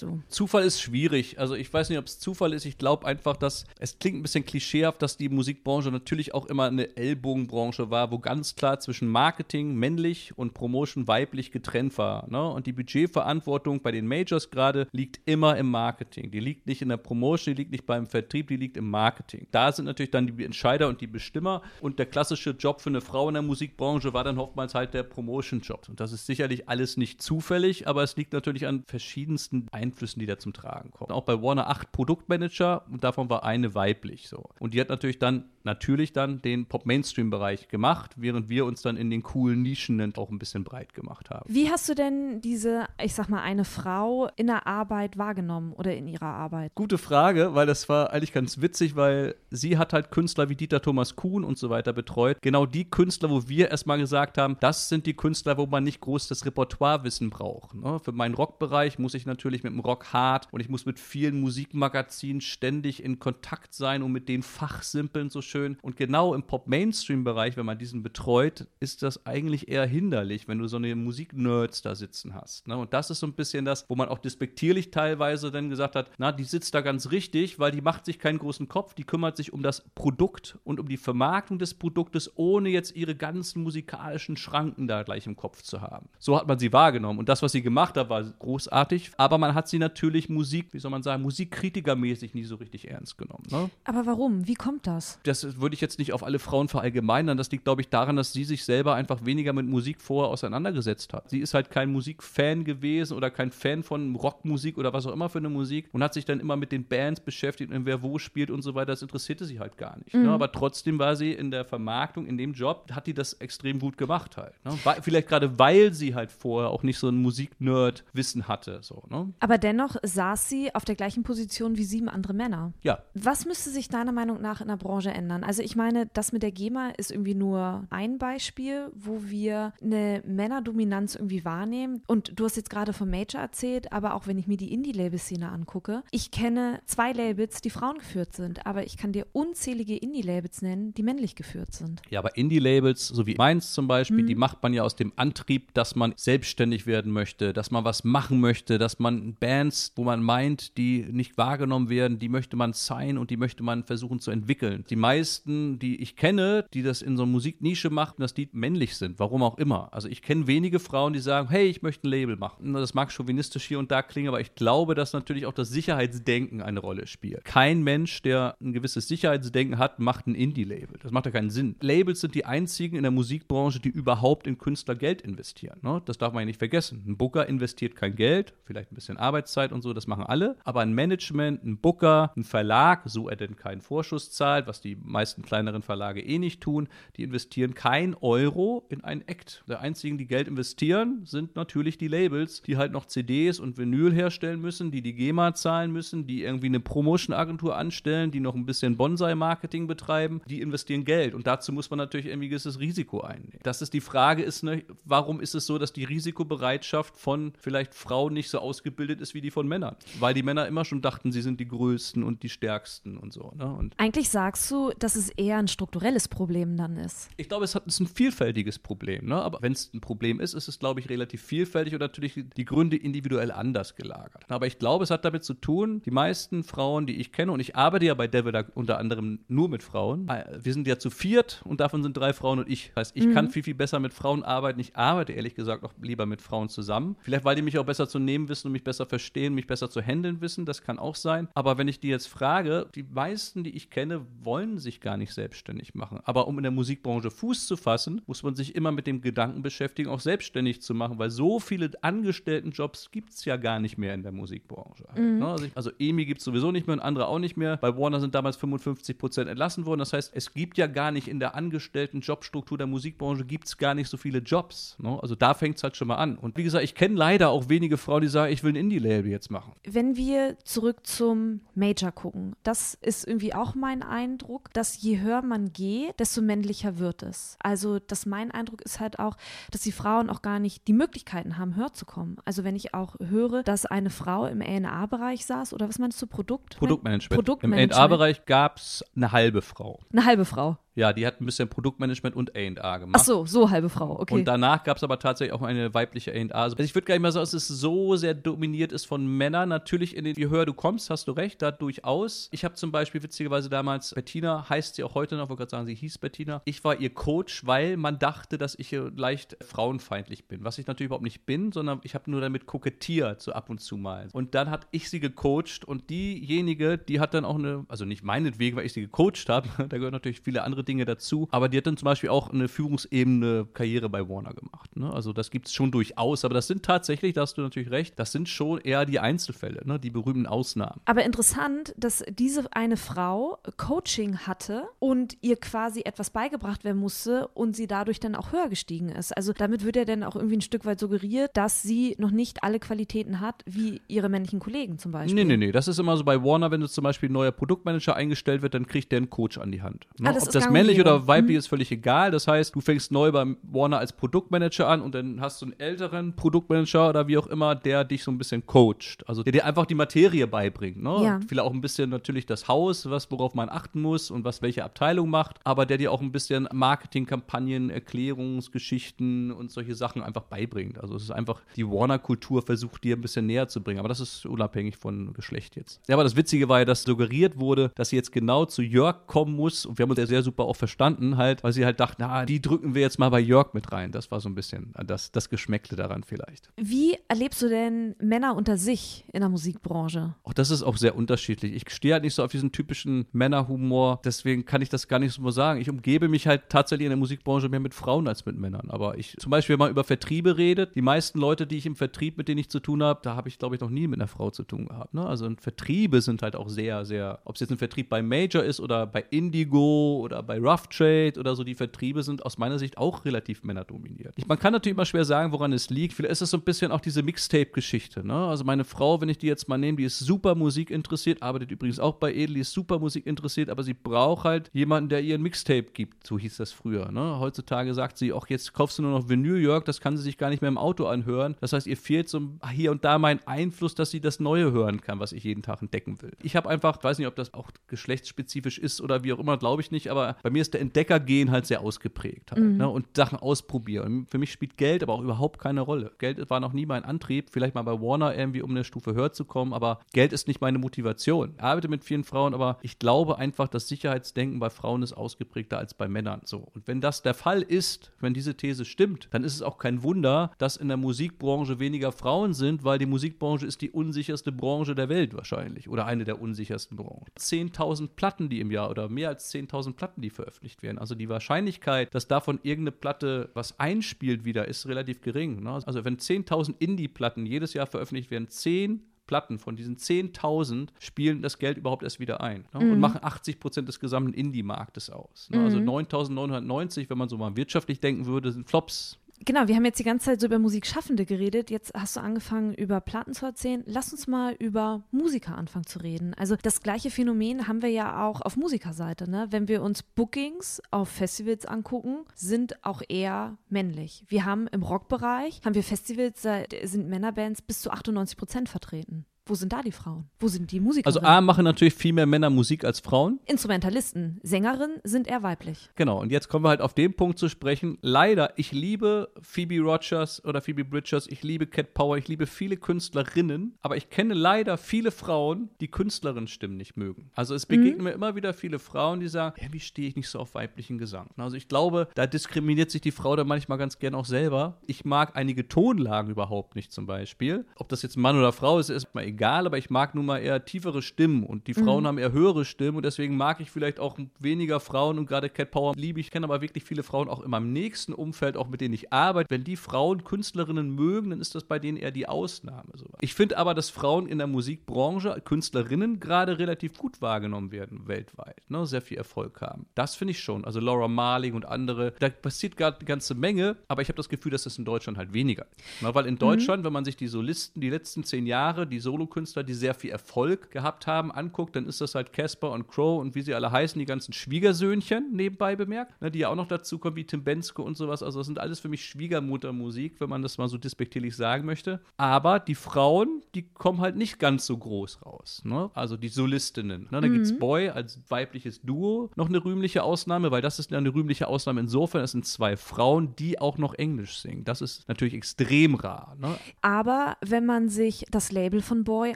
du? Zufall ist schwierig. Also ich weiß nicht, ob es Zufall ist. Ich glaube einfach, dass es klingt ein bisschen klischeehaft, dass die Musikbranche natürlich auch immer eine Ellbogenbranche war, wo ganz klar zwischen Marketing männlich und Promotion weiblich getrennt war. Ne? Und die Budgetverantwortung bei den Majors gerade liegt immer im Marketing. Die liegt nicht in der Promotion, die liegt nicht beim Vertrieb, die liegt im Marketing. Da sind natürlich dann die Entscheider und die Bestimmer. Und der klassische Job für eine Frau in der Musikbranche war dann oftmals halt der Promotion-Job. Und das ist sicherlich alles nicht zufällig, aber es liegt natürlich an verschiedensten Einflüssen, die da zum Tragen kommen. Auch bei Warner acht Produktmanager und davon war eine weiblich so. Und die hat natürlich dann natürlich dann den Pop-Mainstream-Bereich gemacht, während wir uns dann in den coolen Nischen auch ein bisschen breit gemacht haben. Wie hast du denn diese, ich sag mal, eine Frau in der Arbeit wahrgenommen oder in ihrer Arbeit? Gute Frage, weil das war eigentlich ganz witzig, weil sie hat halt Künstler wie Dieter Thomas Kuhn und so weiter betreut. Genau die Künstler, wo wir erstmal gesagt haben, das sind die Künstler, wo man nicht groß das Repertoirewissen braucht. Ne? Für meinen Rockbereich muss ich natürlich mit dem Rock hart und ich muss mit vielen Musikmagazinen ständig in Kontakt sein und mit den Fachsimpeln so schön. Und genau im Pop-Mainstream-Bereich, wenn man diesen betreut, ist das eigentlich eher hinderlich, wenn du so eine Musik-Nerds da sitzen hast. Ne? Und das ist so ein bisschen das, wo man auch despektierlich teilweise dann gesagt hat, na, die sitzt da ganz richtig, weil die macht sich keinen großen Kopf, die kümmert sich um das Produkt und um die Vermarktung des Produktes, ohne jetzt ihre ganzen musikalischen Schranken da gleich im Kopf zu haben. So hat man sie wahrgenommen. Und das, was sie gemacht hat, war großartig, aber man hat sie natürlich Musik, wie soll man sagen, musikkritikermäßig nie so richtig ernst genommen. Ne? Aber warum? Wie kommt das? Das würde ich jetzt nicht auf alle Frauen verallgemeinern. Das liegt, glaube ich, daran, dass sie sich selber einfach weniger mit Musik vorher auseinandergesetzt hat. Sie ist halt kein Musikfan gewesen oder kein Fan von Rockmusik oder was auch immer für eine Musik und hat sich dann immer mit den Bands beschäftigt und wer wo spielt und so weiter. Das interessierte sie halt gar nicht. Ne? Mhm. Ne? Aber trotzdem war sie in der Vermarktung, in dem Job, hat die das extrem gut gemacht halt. Ne? Vielleicht gerade, weil sie halt vorher auch nicht so ein Musik-Nerd-Wissen hatte. So, ne? Aber dennoch saß sie auf der gleichen Position wie sieben andere Männer. Ja. Was müsste sich deiner Meinung nach in der Branche ändern? Also ich meine, das mit der GEMA ist irgendwie nur ein Beispiel, wo wir eine Männerdominanz irgendwie wahrnehmen. Und du hast jetzt gerade von Major erzählt, aber auch wenn ich mir die Indie-Label-Szene angucke, ich kenne zwei Labels, die Frauen geführt sind, aber ich kann dir unzählige Indie-Labels nennen, die männlich geführt sind. Ja, aber Indie-Labels, so wie meins zum Beispiel, hm. die macht man ja aus dem Antrieb, dass man selbstständig werden möchte, dass man was machen möchte, dass man Bands, wo man meint, die nicht wahrgenommen werden, die möchte man sein und die möchte man versuchen zu entwickeln. Die meisten, die ich kenne, die das in so einer Musiknische machen, dass die männlich sind, warum auch immer. Also ich kenne wenige Frauen, die sagen, hey, ich möchte ein Label machen. Das mag chauvinistisch hier und da klingen, aber ich glaube, dass natürlich auch das Sicherheitsdenken eine Rolle spielt. Kein Mensch, der ein gewisses Sicherheitsdenken hat, macht ein Indie-Label. Das macht ja keinen Sinn. Labels sind die einzigen in der Musikbranche, die überhaupt in Künstler Geld investieren. Ne? Das darf man ja nicht vergessen. Ein Booker investiert kein Geld, vielleicht ein bisschen Arbeitszeit und so, das machen alle. Aber ein Management, ein Booker, ein Verlag, so er denn keinen Vorschuss zahlt, was die meisten kleineren Verlage eh nicht tun, die investieren kein Euro in einen Act. Der einzigen, die Geld investieren, sind natürlich die Labels, die halt noch CDs und Vinyl herstellen müssen, die die GEMA zahlen müssen, die irgendwie eine Promotion-Agentur anstellen, die noch ein bisschen Bonsai-Marketing betreiben, die investieren Geld. Und dazu muss man natürlich ein gewisses Risiko einnehmen. Das ist die Frage, ist, ne, warum ist es so, dass die Risikobereitschaft von vielleicht Frauen nicht so ausgebildet ist wie die von Männern? Weil die Männer immer schon dachten, sie sind die Größten und die Stärksten und so. Ne? Und Eigentlich sagst du, dass es eher ein strukturelles Problem dann ist. Ich glaube, es hat, ist ein vielfältiges Problem. Ne? Aber wenn es ein Problem ist, ist es, glaube ich, relativ vielfältig und natürlich die Gründe individuell anders gelagert. Aber ich glaube, es hat damit zu tun, die meisten Frauen, die ich kenne, und ich arbeite ja bei Devil unter anderem nur mit Frauen, äh, wir sind ja zu viert und davon sind drei Frauen und ich. Das heißt, ich mhm. kann viel, viel besser mit Frauen arbeiten. Ich arbeite ehrlich gesagt auch lieber mit Frauen zusammen. Vielleicht, weil die mich auch besser zu nehmen wissen und mich besser verstehen, mich besser zu handeln wissen. Das kann auch sein. Aber wenn ich die jetzt frage, die meisten, die ich kenne, wollen sich gar nicht selbstständig machen. Aber um in der Musikbranche Fuß zu fassen, muss man sich immer mit dem Gedanken beschäftigen, auch selbstständig zu machen, weil so viele Angestelltenjobs gibt es ja gar nicht mehr in der Musikbranche. Halt, mhm. ne? Also, also EMI gibt es sowieso nicht mehr und andere auch nicht mehr. Bei Warner sind damals 55 Prozent entlassen worden. Das heißt, es gibt ja gar nicht in der Angestelltenjobstruktur der Musikbranche gibt es gar nicht so viele Jobs. Ne? Also da fängt es halt schon mal an. Und wie gesagt, ich kenne leider auch wenige Frauen, die sagen, ich will ein Indie-Label jetzt machen. Wenn wir zurück zum Major gucken, das ist irgendwie auch mein Eindruck, dass je höher man geht, desto männlicher wird es. Also, dass mein Eindruck ist halt auch, dass die Frauen auch gar nicht die Möglichkeiten haben, höher zu kommen. Also, wenn ich auch höre, dass eine Frau im A&A-Bereich saß, oder was meinst du, Produkt? Produktmanagement. Produktmanagement. Im A&A-Bereich gab es eine halbe Frau. Eine halbe Frau. Ja, die hat ein bisschen Produktmanagement und A&A gemacht. Ach so, so halbe Frau, okay. Und danach gab es aber tatsächlich auch eine weibliche A&A. Also ich würde gar nicht mal sagen, dass es so sehr dominiert ist von Männern. Natürlich, in den, je höher du kommst, hast du recht, da durchaus. Ich habe zum Beispiel witzigerweise damals, Bettina heißt sie auch heute noch, wollte gerade sagen, sie hieß Bettina. Ich war ihr Coach, weil man dachte, dass ich leicht frauenfeindlich bin. Was ich natürlich überhaupt nicht bin, sondern ich habe nur damit kokettiert, so ab und zu mal. Und dann hat ich sie gecoacht und diejenige, die hat dann auch eine, also nicht meinetwegen, weil ich sie gecoacht habe, da gehören natürlich viele andere Dinge dazu. Aber die hat dann zum Beispiel auch eine Führungsebene Karriere bei Warner gemacht. Ne? Also das gibt es schon durchaus. Aber das sind tatsächlich, da hast du natürlich recht, das sind schon eher die Einzelfälle, ne? die berühmten Ausnahmen. Aber interessant, dass diese eine Frau Coaching hatte und ihr quasi etwas beigebracht werden musste und sie dadurch dann auch höher gestiegen ist. Also damit wird ja dann auch irgendwie ein Stück weit suggeriert, dass sie noch nicht alle Qualitäten hat, wie ihre männlichen Kollegen zum Beispiel. Nee, nee, nee. Das ist immer so bei Warner, wenn du zum Beispiel ein neuer Produktmanager eingestellt wird, dann kriegt der einen Coach an die Hand. Ne? Ah, das Ob ist das und männlich oder weiblich Mhm. ist völlig egal. Das heißt, du fängst neu beim Warner als Produktmanager an und dann hast du einen älteren Produktmanager oder wie auch immer, der dich so ein bisschen coacht. Also der dir einfach die Materie beibringt. Ne? Ja. Vielleicht auch ein bisschen natürlich das Haus, was, worauf man achten muss und was welche Abteilung macht, aber der dir auch ein bisschen Marketingkampagnen, Erklärungsgeschichten und solche Sachen einfach beibringt. Also es ist einfach die Warner-Kultur versucht dir ein bisschen näher zu bringen. Aber das ist unabhängig von Geschlecht jetzt. Ja, aber das Witzige war ja, dass suggeriert wurde, dass sie jetzt genau zu Jörg kommen muss. Und wir haben uns ja sehr super auch verstanden, halt, weil sie halt dachten, na, die drücken wir jetzt mal bei Jörg mit rein. Das war so ein bisschen das, das Geschmäckle daran vielleicht. Wie erlebst du denn Männer unter sich in der Musikbranche? Auch das ist auch sehr unterschiedlich. Ich stehe halt nicht so auf diesen typischen Männerhumor, deswegen kann ich das gar nicht so sagen. Ich umgebe mich halt tatsächlich in der Musikbranche mehr mit Frauen als mit Männern. Aber ich, zum Beispiel, wenn man über Vertriebe redet, die meisten Leute, die ich im Vertrieb, mit denen ich zu tun habe, da habe ich, glaube ich, noch nie mit einer Frau zu tun gehabt. Ne? Also Vertriebe sind halt auch sehr, sehr, ob es jetzt ein Vertrieb bei Major ist oder bei Indigo oder bei Rough Trade oder so, die Vertriebe sind aus meiner Sicht auch relativ männerdominiert. Ich, man kann natürlich immer schwer sagen, woran es liegt. Vielleicht ist es so ein bisschen auch diese Mixtape-Geschichte. Ne? Also meine Frau, wenn ich die jetzt mal nehme, die ist super Musik interessiert, arbeitet übrigens auch bei Edel, die ist super Musik interessiert, aber sie braucht halt jemanden, der ihr ein Mixtape gibt. So hieß das früher. Ne? Heutzutage sagt sie, ach, jetzt kaufst du nur noch Vinyl, Jörg, das kann sie sich gar nicht mehr im Auto anhören. Das heißt, ihr fehlt so hier und da mein Einfluss, dass sie das Neue hören kann, was ich jeden Tag entdecken will. Ich habe einfach, weiß nicht, ob das auch geschlechtsspezifisch ist oder wie auch immer, glaube ich nicht, aber bei mir ist der Entdeckergehen halt sehr ausgeprägt halt, ne? und Sachen ausprobieren. Für mich spielt Geld aber auch überhaupt keine Rolle. Geld war noch nie mein Antrieb, vielleicht mal bei Warner irgendwie, um eine Stufe höher zu kommen, aber Geld ist nicht meine Motivation. Ich arbeite mit vielen Frauen, aber ich glaube einfach, das Sicherheitsdenken bei Frauen ist ausgeprägter als bei Männern. So. Und wenn das der Fall ist, wenn diese These stimmt, dann ist es auch kein Wunder, dass in der Musikbranche weniger Frauen sind, weil die Musikbranche ist die unsicherste Branche der Welt wahrscheinlich oder eine der unsichersten Branchen. 10.000 Platten, die im Jahr oder mehr als 10.000 Platten, die veröffentlicht werden. Also die Wahrscheinlichkeit, dass davon irgendeine Platte was einspielt wieder, ist relativ gering. Ne? Also wenn 10.000 Indie-Platten jedes Jahr veröffentlicht werden, 10 Platten von diesen 10.000 spielen das Geld überhaupt erst wieder ein ne? und machen 80 Prozent des gesamten Indie-Marktes aus. Ne? Also 9.990, wenn man so mal wirtschaftlich denken würde, sind Flops. Genau, wir haben jetzt die ganze Zeit so über Musikschaffende geredet. Jetzt hast du angefangen, über Platten zu erzählen. Lass uns mal über Musiker anfangen zu reden. Also das gleiche Phänomen haben wir ja auch auf Musikerseite. Ne? Wenn wir uns Bookings auf Festivals angucken, sind auch eher männlich. Wir haben im Rockbereich, haben wir Festivals, da sind Männerbands bis zu 98 Prozent vertreten. Wo sind da die Frauen? Wo sind die Musiker? Also A machen natürlich viel mehr Männer Musik als Frauen. Instrumentalisten, Sängerinnen sind eher weiblich. Genau, und jetzt kommen wir halt auf den Punkt zu sprechen. Leider, ich liebe Phoebe Rogers oder Phoebe Bridgers, ich liebe Cat Power, ich liebe viele Künstlerinnen, aber ich kenne leider viele Frauen, die Künstlerinnenstimmen nicht mögen. Also es begegnen mir immer wieder viele Frauen, die sagen, ja, wie stehe ich nicht so auf weiblichen Gesang? Also ich glaube, da diskriminiert sich die Frau dann manchmal ganz gern auch selber. Ich mag einige Tonlagen überhaupt nicht zum Beispiel. Ob das jetzt Mann oder Frau ist, ist mal egal, aber ich mag nun mal eher tiefere Stimmen und die Frauen haben eher höhere Stimmen und deswegen mag ich vielleicht auch weniger Frauen und gerade Cat Power liebe ich, kenne aber wirklich viele Frauen auch in meinem nächsten Umfeld, auch mit denen ich arbeite. Wenn die Frauen Künstlerinnen mögen, dann ist das bei denen eher die Ausnahme. Ich finde aber, dass Frauen in der Musikbranche, Künstlerinnen gerade relativ gut wahrgenommen werden weltweit, ne? sehr viel Erfolg haben. Das finde ich schon. Also Laura Marling und andere, da passiert gerade eine ganze Menge, aber ich habe das Gefühl, dass das in Deutschland halt weniger. Na, weil in Deutschland, wenn man sich die Solisten die letzten zehn Jahre, die Solokünstler, die sehr viel Erfolg gehabt haben, anguckt, dann ist das halt Casper und Crow und wie sie alle heißen, die ganzen Schwiegersöhnchen nebenbei bemerkt, ne, die ja auch noch dazu kommen, wie Tim Benske und sowas. Also das sind alles für mich Schwiegermuttermusik, wenn man das mal so despektierlich sagen möchte. Aber die Frauen, die kommen halt nicht ganz so groß raus. Ne? Also die Solistinnen. Ne? Da gibt es Boy als weibliches Duo noch eine rühmliche Ausnahme, weil das ist eine rühmliche Ausnahme insofern, es sind zwei Frauen, die auch noch Englisch singen. Das ist natürlich extrem rar. Ne? Aber wenn man sich das Label von Boy Boy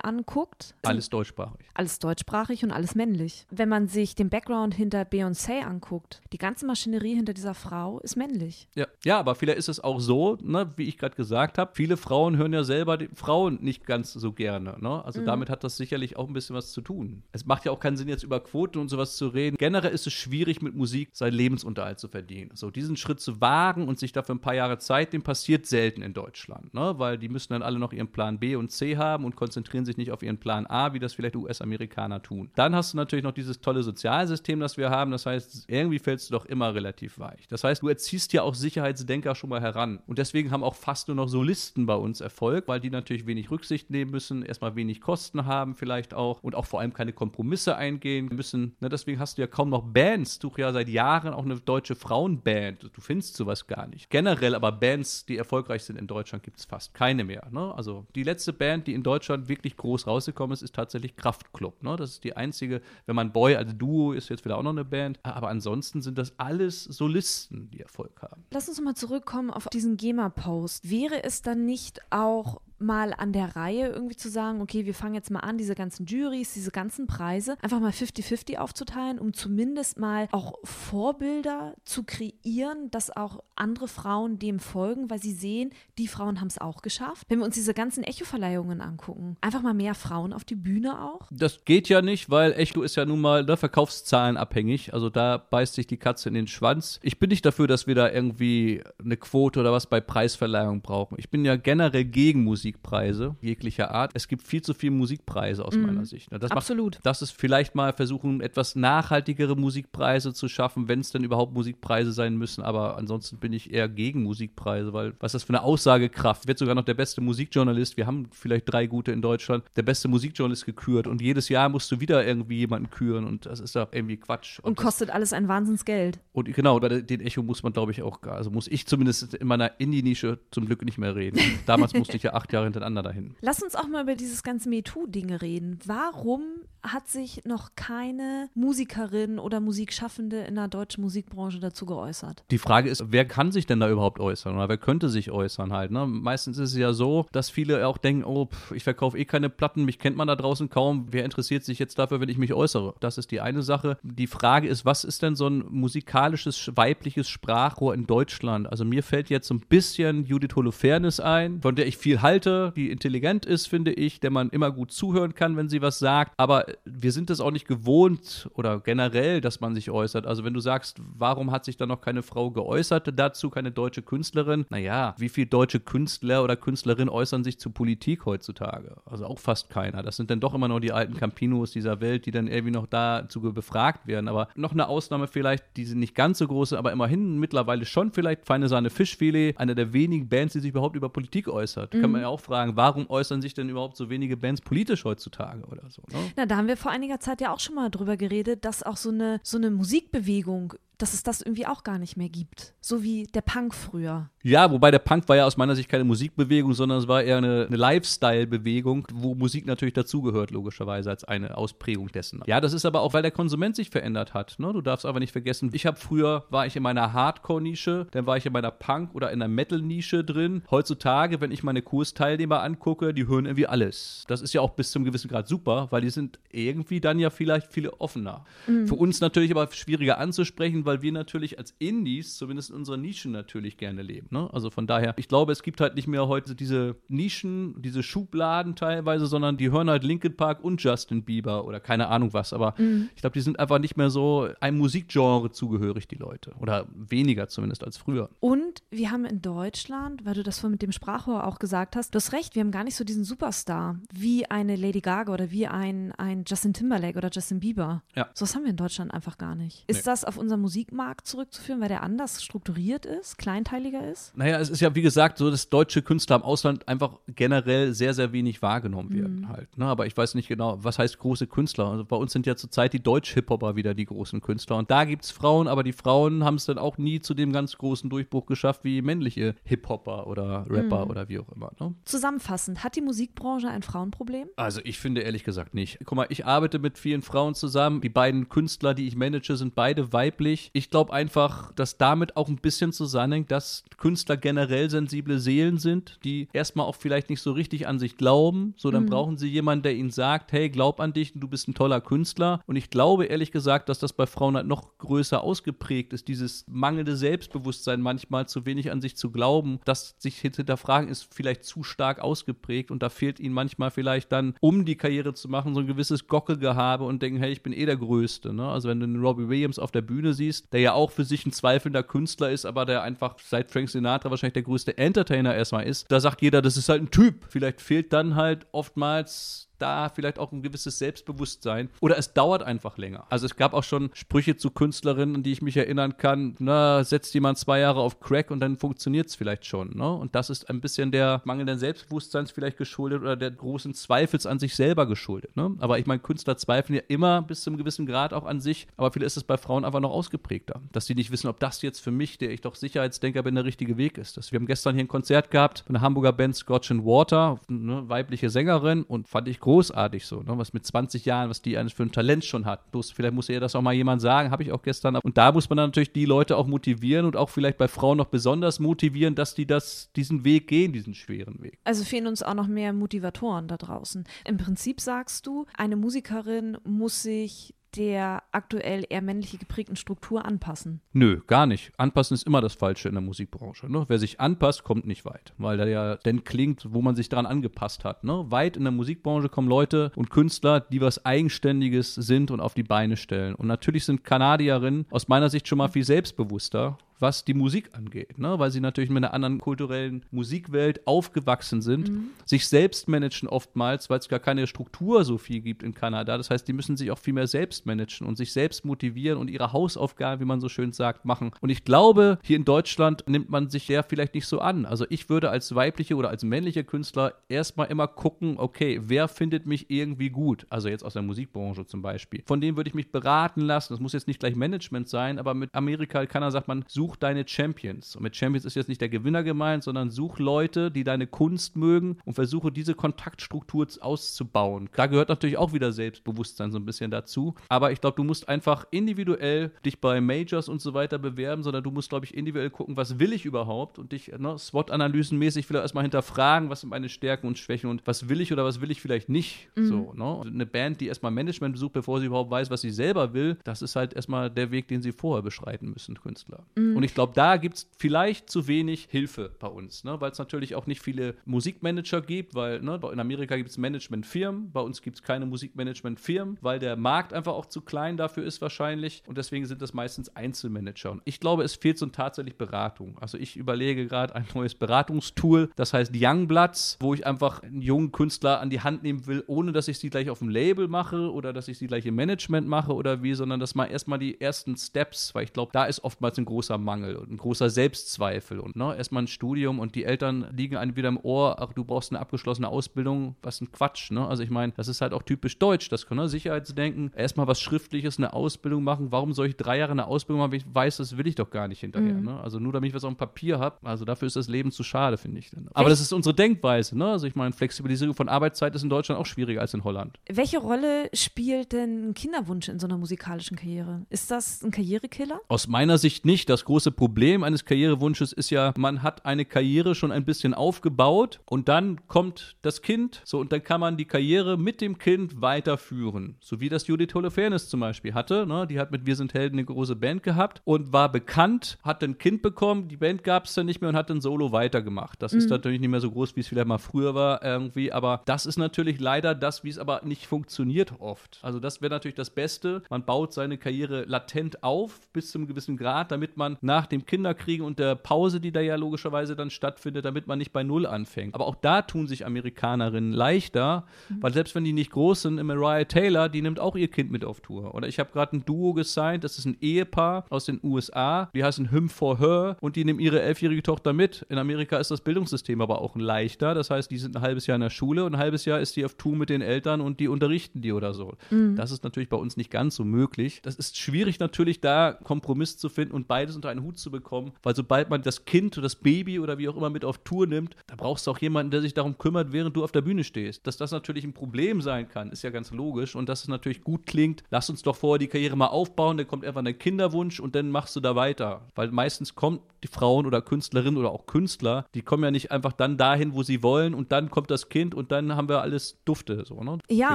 anguckt, Alles deutschsprachig. alles deutschsprachig und alles männlich. Wenn man sich den Background hinter Beyoncé anguckt, die ganze Maschinerie hinter dieser Frau ist männlich. Ja. ja, aber vielleicht ist es auch so, ne, wie ich gerade gesagt habe, viele Frauen hören ja selber die Frauen nicht ganz so gerne. Ne? Also damit hat das sicherlich auch ein bisschen was zu tun. Es macht ja auch keinen Sinn, jetzt über Quoten und sowas zu reden. Generell ist es schwierig, mit Musik seinen Lebensunterhalt zu verdienen. So diesen Schritt zu wagen und sich dafür ein paar Jahre Zeit, dem passiert selten in Deutschland. Ne? Weil die müssen dann alle noch ihren Plan B und C haben und konzentrieren sich nicht auf ihren Plan A, wie das vielleicht US-Amerikaner tun. Dann hast du natürlich noch dieses tolle Sozialsystem, das wir haben. Das heißt, irgendwie fällst du doch immer relativ weich. Das heißt, du erziehst ja auch Sicherheitsdenker schon mal heran. Und deswegen haben auch fast nur noch Solisten bei uns Erfolg, weil die natürlich wenig Rücksicht nehmen müssen, erstmal wenig Kosten haben vielleicht auch und auch vor allem keine Kompromisse eingehen müssen. Ne, deswegen hast du ja kaum noch Bands. Du ja seit Jahren auch eine deutsche Frauenband. Du findest sowas gar nicht. Generell aber Bands, die erfolgreich sind in Deutschland, gibt es fast keine mehr. Ne? Also die letzte Band, die in Deutschland wirklich groß rausgekommen ist, ist tatsächlich Kraftklub. Ne? Das ist die einzige, wenn man Boy, also Duo ist jetzt wieder auch noch eine Band. Aber ansonsten sind das alles Solisten, die Erfolg haben. Lass uns mal zurückkommen auf diesen GEMA-Post. Wäre es dann nicht auch mal an der Reihe irgendwie zu sagen, okay, wir fangen jetzt mal an, diese ganzen Juries, diese ganzen Preise einfach mal 50-50 aufzuteilen, um zumindest mal auch Vorbilder zu kreieren, dass auch andere Frauen dem folgen, weil sie sehen, die Frauen haben es auch geschafft. Wenn wir uns diese ganzen Echo-Verleihungen angucken, einfach mal mehr Frauen auf die Bühne auch. Das geht ja nicht, weil Echo ist ja nun mal ne, Verkaufszahlen abhängig. Also da beißt sich die Katze in den Schwanz. Ich bin nicht dafür, dass wir da irgendwie eine Quote oder was bei Preisverleihung brauchen. Ich bin ja generell gegen Musikpreise jeglicher Art. Es gibt viel zu viele Musikpreise aus meiner Sicht. ne. Das macht- Absolut. das ist vielleicht mal versuchen, etwas nachhaltigere Musikpreise zu schaffen, wenn es denn überhaupt Musikpreise sein müssen. Aber ansonsten bin ich eher gegen Musikpreise, weil was ist das für eine Aussagekraft? Wird sogar noch der beste Musikjournalist, wir haben vielleicht drei gute in Deutschland, der beste Musikjournalist gekürt und jedes Jahr musst du wieder irgendwie jemanden küren und das ist doch irgendwie Quatsch. Und das- kostet alles ein Wahnsinnsgeld. und genau, den Echo muss man, glaube ich, auch, also muss ich zumindest in meiner Indie-Nische zum Glück nicht mehr reden. Damals musste ich ja acht Jahre hintereinander dahin. Lass uns auch mal über dieses ganze MeToo-Ding reden. Warum hat sich noch keine Musikerin oder Musikschaffende in der deutschen Musikbranche dazu geäußert? Die Frage ist, wer kann sich denn da überhaupt äußern oder wer könnte sich äußern halt? Ne? Meistens ist es ja so, dass viele auch denken, oh, pff, ich verkaufe eh keine Platten, mich kennt man da draußen kaum. Wer interessiert sich jetzt dafür, wenn ich mich äußere? Das ist die eine Sache. Die Frage ist, was ist denn so ein musikalisches weibliches Sprachrohr in Deutschland? Also mir fällt jetzt so ein bisschen Judith Holofernes ein, von der ich viel halte, die intelligent ist, finde ich, der man immer gut zuhören kann, wenn sie was sagt. Aber wir sind es auch nicht gewohnt oder generell, dass man sich äußert. Also wenn du sagst, warum hat sich da noch keine Frau geäußert dazu, keine deutsche Künstlerin? Naja, wie viele deutsche Künstler oder Künstlerinnen äußern sich zu Politik heutzutage? Also auch fast keiner. Das sind dann doch immer noch die alten Campinos dieser Welt, die dann irgendwie noch dazu befragt werden. Aber noch eine Ausnahme vielleicht, die sind nicht ganz so große, aber immerhin mittlerweile schon vielleicht Feine Sahne Fischfilet, eine der wenigen Bands, die sich überhaupt über Politik äußert. Kann man ja auch fragen, warum äußern sich denn überhaupt so wenige Bands politisch heutzutage oder so? Ne? Na, da haben wir vor einiger Zeit ja auch schon mal drüber geredet, dass auch so eine, so eine Musikbewegung, dass es das irgendwie auch gar nicht mehr gibt. So wie der Punk früher. Ja, wobei der Punk war ja aus meiner Sicht keine Musikbewegung, sondern es war eher eine, eine Lifestyle-Bewegung, wo Musik natürlich dazugehört, logischerweise, als eine Ausprägung dessen. Ja, das ist aber auch, weil der Konsument sich verändert hat. Ne? Du darfst aber nicht vergessen, ich habe früher, war ich in meiner Hardcore-Nische, dann war ich in meiner Punk- oder in der Metal-Nische drin. Heutzutage, wenn ich meine Kursteilnehmer angucke, die hören irgendwie alles. Das ist ja auch bis zum gewissen Grad super, weil die sind irgendwie dann ja vielleicht viele offener. Für uns natürlich aber schwieriger anzusprechen, weil wir natürlich als Indies, zumindest in unserer Nische natürlich gerne leben. Ne? Also von daher, ich glaube, es gibt halt nicht mehr heute diese Nischen, diese Schubladen teilweise, sondern die hören halt Linkin Park und Justin Bieber oder keine Ahnung was. Aber ich glaube, die sind einfach nicht mehr so einem Musikgenre zugehörig, die Leute. Oder weniger zumindest als früher. Und wir haben in Deutschland, weil du das vorhin mit dem Sprachrohr auch gesagt hast, du hast recht, wir haben gar nicht so diesen Superstar wie eine Lady Gaga oder wie ein, ein Justin Timberlake oder Justin Bieber. Ja. So was haben wir in Deutschland einfach gar nicht. Ist Nee. das auf unseren Musikmarkt zurückzuführen, weil der anders strukturiert ist, kleinteiliger ist? Naja, es ist ja wie gesagt so, dass deutsche Künstler im Ausland einfach generell sehr, sehr wenig wahrgenommen werden halt. Ne? Aber ich weiß nicht genau, was heißt große Künstler. Also bei uns sind ja zurzeit die Deutsch-Hip-Hopper wieder die großen Künstler. Und da gibt es Frauen, aber die Frauen haben es dann auch nie zu dem ganz großen Durchbruch geschafft wie männliche Hip-Hopper oder Rapper oder wie auch immer. Ne? Zusammenfassend, hat die Musikbranche ein Frauenproblem? Also ich finde ehrlich gesagt nicht. Guck mal, ich arbeite mit vielen Frauen zusammen. Die beiden Künstler, die ich manage, sind beide weiblich. Nicht. Ich glaube einfach, dass damit auch ein bisschen zusammenhängt, dass Künstler generell sensible Seelen sind, die erstmal auch vielleicht nicht so richtig an sich glauben. So, dann mhm. brauchen sie jemanden, der ihnen sagt, hey, glaub an dich, du bist ein toller Künstler. Und ich glaube ehrlich gesagt, dass das bei Frauen halt noch größer ausgeprägt ist, dieses mangelnde Selbstbewusstsein manchmal zu wenig an sich zu glauben, dass sich hinterfragen ist vielleicht zu stark ausgeprägt und da fehlt ihnen manchmal vielleicht dann, um die Karriere zu machen, so ein gewisses Gockelgehabe und denken, hey, ich bin eh der Größte. Ne? Also wenn du den Robbie Williams auf der Bühne siehst, der ja auch für sich ein zweifelnder Künstler ist, aber der einfach seit Frank Sinatra wahrscheinlich der größte Entertainer erstmal ist, da sagt jeder, das ist halt ein Typ. Vielleicht fehlt dann halt oftmals da vielleicht auch ein gewisses Selbstbewusstsein. Oder es dauert einfach länger. Also es gab auch schon Sprüche zu Künstlerinnen, an die ich mich erinnern kann, na, setzt jemand zwei Jahre auf Crack und dann funktioniert es vielleicht schon. Ne? Und das ist ein bisschen der mangelnden Selbstbewusstseins vielleicht geschuldet oder der großen Zweifels an sich selber geschuldet. Ne? Aber ich meine, Künstler zweifeln ja immer bis zu einem gewissen Grad auch an sich. Aber vielleicht ist es bei Frauen einfach noch ausgeprägter, dass sie nicht wissen, ob das jetzt für mich, der ich doch Sicherheitsdenker bin, der richtige Weg ist. Das, wir haben gestern hier ein Konzert gehabt von der Hamburger Band Scotch and Water, eine weibliche Sängerin und fand ich groß großartig so, ne? was mit 20 Jahren, was die eines für ein Talent schon hat. Bloß vielleicht muss ihr das auch mal jemand sagen, habe ich auch gestern. Und da muss man dann natürlich die Leute auch motivieren und auch vielleicht bei Frauen noch besonders motivieren, dass die das, diesen Weg gehen, diesen schweren Weg. Also fehlen uns auch noch mehr Motivatoren da draußen. Im Prinzip sagst du, eine Musikerin muss sich der aktuell eher männlich geprägten Struktur anpassen? Nö, gar nicht. Anpassen ist immer das Falsche in der Musikbranche. Ne? Wer sich anpasst, kommt nicht weit, weil der ja dann klingt, wo man sich daran angepasst hat. Ne? Weit in der Musikbranche kommen Leute und Künstler, die was Eigenständiges sind und auf die Beine stellen. Und natürlich sind Kanadierinnen aus meiner Sicht schon mal viel selbstbewusster was die Musik angeht, ne? weil sie natürlich mit einer anderen kulturellen Musikwelt aufgewachsen sind, mhm. sich selbst managen oftmals, weil es gar keine Struktur so viel gibt in Kanada. Das heißt, die müssen sich auch viel mehr selbst managen und sich selbst motivieren und ihre Hausaufgaben, wie man so schön sagt, machen. Und ich glaube, hier in Deutschland nimmt man sich ja vielleicht nicht so an. Also ich würde als weibliche oder als männliche Künstler erstmal immer gucken, okay, wer findet mich irgendwie gut? Also jetzt aus der Musikbranche zum Beispiel. Von dem würde ich mich beraten lassen. Das muss jetzt nicht gleich Management sein, aber mit Amerika, Kanada sagt man, such such deine Champions. Und mit Champions ist jetzt nicht der Gewinner gemeint, sondern such Leute, die deine Kunst mögen und versuche diese Kontaktstruktur auszubauen. Da gehört natürlich auch wieder Selbstbewusstsein so ein bisschen dazu. Aber ich glaube, du musst einfach individuell dich bei Majors und so weiter bewerben, sondern du musst, glaube ich, individuell gucken, was will ich überhaupt und dich ne, SWOT-analysenmäßig vielleicht erstmal hinterfragen, was sind meine Stärken und Schwächen und was will ich oder was will ich vielleicht nicht. Mhm. So, ne? Eine Band, die erstmal Management besucht, bevor sie überhaupt weiß, was sie selber will, das ist halt erstmal der Weg, den sie vorher beschreiten müssen, Künstler. Mhm. Und ich glaube, da gibt es vielleicht zu wenig Hilfe bei uns, ne? weil es natürlich auch nicht viele Musikmanager gibt, weil ne, in Amerika gibt es Managementfirmen, bei uns gibt es keine Musikmanagementfirmen, weil der Markt einfach auch zu klein dafür ist wahrscheinlich und deswegen sind das meistens Einzelmanager. Und ich glaube, es fehlt so tatsächlich Beratung. Also ich überlege gerade ein neues Beratungstool, das heißt Youngbloods, wo ich einfach einen jungen Künstler an die Hand nehmen will, ohne dass ich sie gleich auf dem Label mache oder dass ich sie gleich im Management mache oder wie, sondern dass mal erstmal die ersten Steps, weil ich glaube, da ist oftmals ein großer Wissensmangel und ein großer Selbstzweifel. Und ne, erstmal ein Studium und die Eltern liegen einem wieder im Ohr, ach, du brauchst eine abgeschlossene Ausbildung, was ein Quatsch. Ne? Also ich meine, das ist halt auch typisch deutsch, das ne? Sicherheitsdenken, erstmal was Schriftliches, eine Ausbildung machen. Warum soll ich drei Jahre eine Ausbildung machen, wenn ich weiß, das will ich doch gar nicht hinterher. Mhm. Ne? Also nur damit ich was auf dem Papier habe, also dafür ist das Leben zu schade, finde ich. Aber das ist unsere Denkweise. Ne? Also ich meine, Flexibilisierung von Arbeitszeit ist in Deutschland auch schwieriger als in Holland. Welche Rolle spielt denn ein Kinderwunsch in so einer musikalischen Karriere? Ist das ein Karrierekiller? Aus meiner Sicht nicht. Das große Problem eines Karrierewunsches ist ja, man hat eine Karriere schon ein bisschen aufgebaut und dann kommt das Kind, so und dann kann man die Karriere mit dem Kind weiterführen. So wie das Judith Holofernes zum Beispiel hatte. Ne? Die hat mit Wir sind Helden eine große Band gehabt und war bekannt, hat ein Kind bekommen, die Band gab es dann nicht mehr und hat dann Solo weitergemacht. Das mhm. ist natürlich nicht mehr so groß, wie es vielleicht mal früher war irgendwie, aber das ist natürlich leider das, wie es aber nicht funktioniert oft. Also das wäre natürlich das Beste. Man baut seine Karriere latent auf bis zu einem gewissen Grad, damit man nach dem Kinderkriegen und der Pause, die da ja logischerweise dann stattfindet, damit man nicht bei Null anfängt. Aber auch da tun sich Amerikanerinnen leichter, mhm. weil selbst wenn die nicht groß sind, Mariah Taylor, die nimmt auch ihr Kind mit auf Tour. Oder ich habe gerade ein Duo gesigned, das ist ein Ehepaar aus den USA, die heißen Him for Her und die nehmen ihre elfjährige Tochter mit. In Amerika ist das Bildungssystem aber auch ein leichter. Das heißt, die sind ein halbes Jahr in der Schule und ein halbes Jahr ist die auf Tour mit den Eltern und die unterrichten die oder so. Mhm. Das ist natürlich bei uns nicht ganz so möglich. Das ist schwierig natürlich, da Kompromiss zu finden und beides unter einen Hut zu bekommen, weil sobald man das Kind oder das Baby oder wie auch immer mit auf Tour nimmt, da brauchst du auch jemanden, der sich darum kümmert, während du auf der Bühne stehst. Dass das natürlich ein Problem sein kann, ist ja ganz logisch und dass es natürlich gut klingt, lass uns doch vorher die Karriere mal aufbauen, dann kommt einfach ein Kinderwunsch und dann machst du da weiter. Weil meistens kommen die Frauen oder Künstlerinnen oder auch Künstler, die kommen ja nicht einfach dann dahin, wo sie wollen und dann kommt das Kind und dann haben wir alles Dufte. So, ne? Ja, Vielleicht.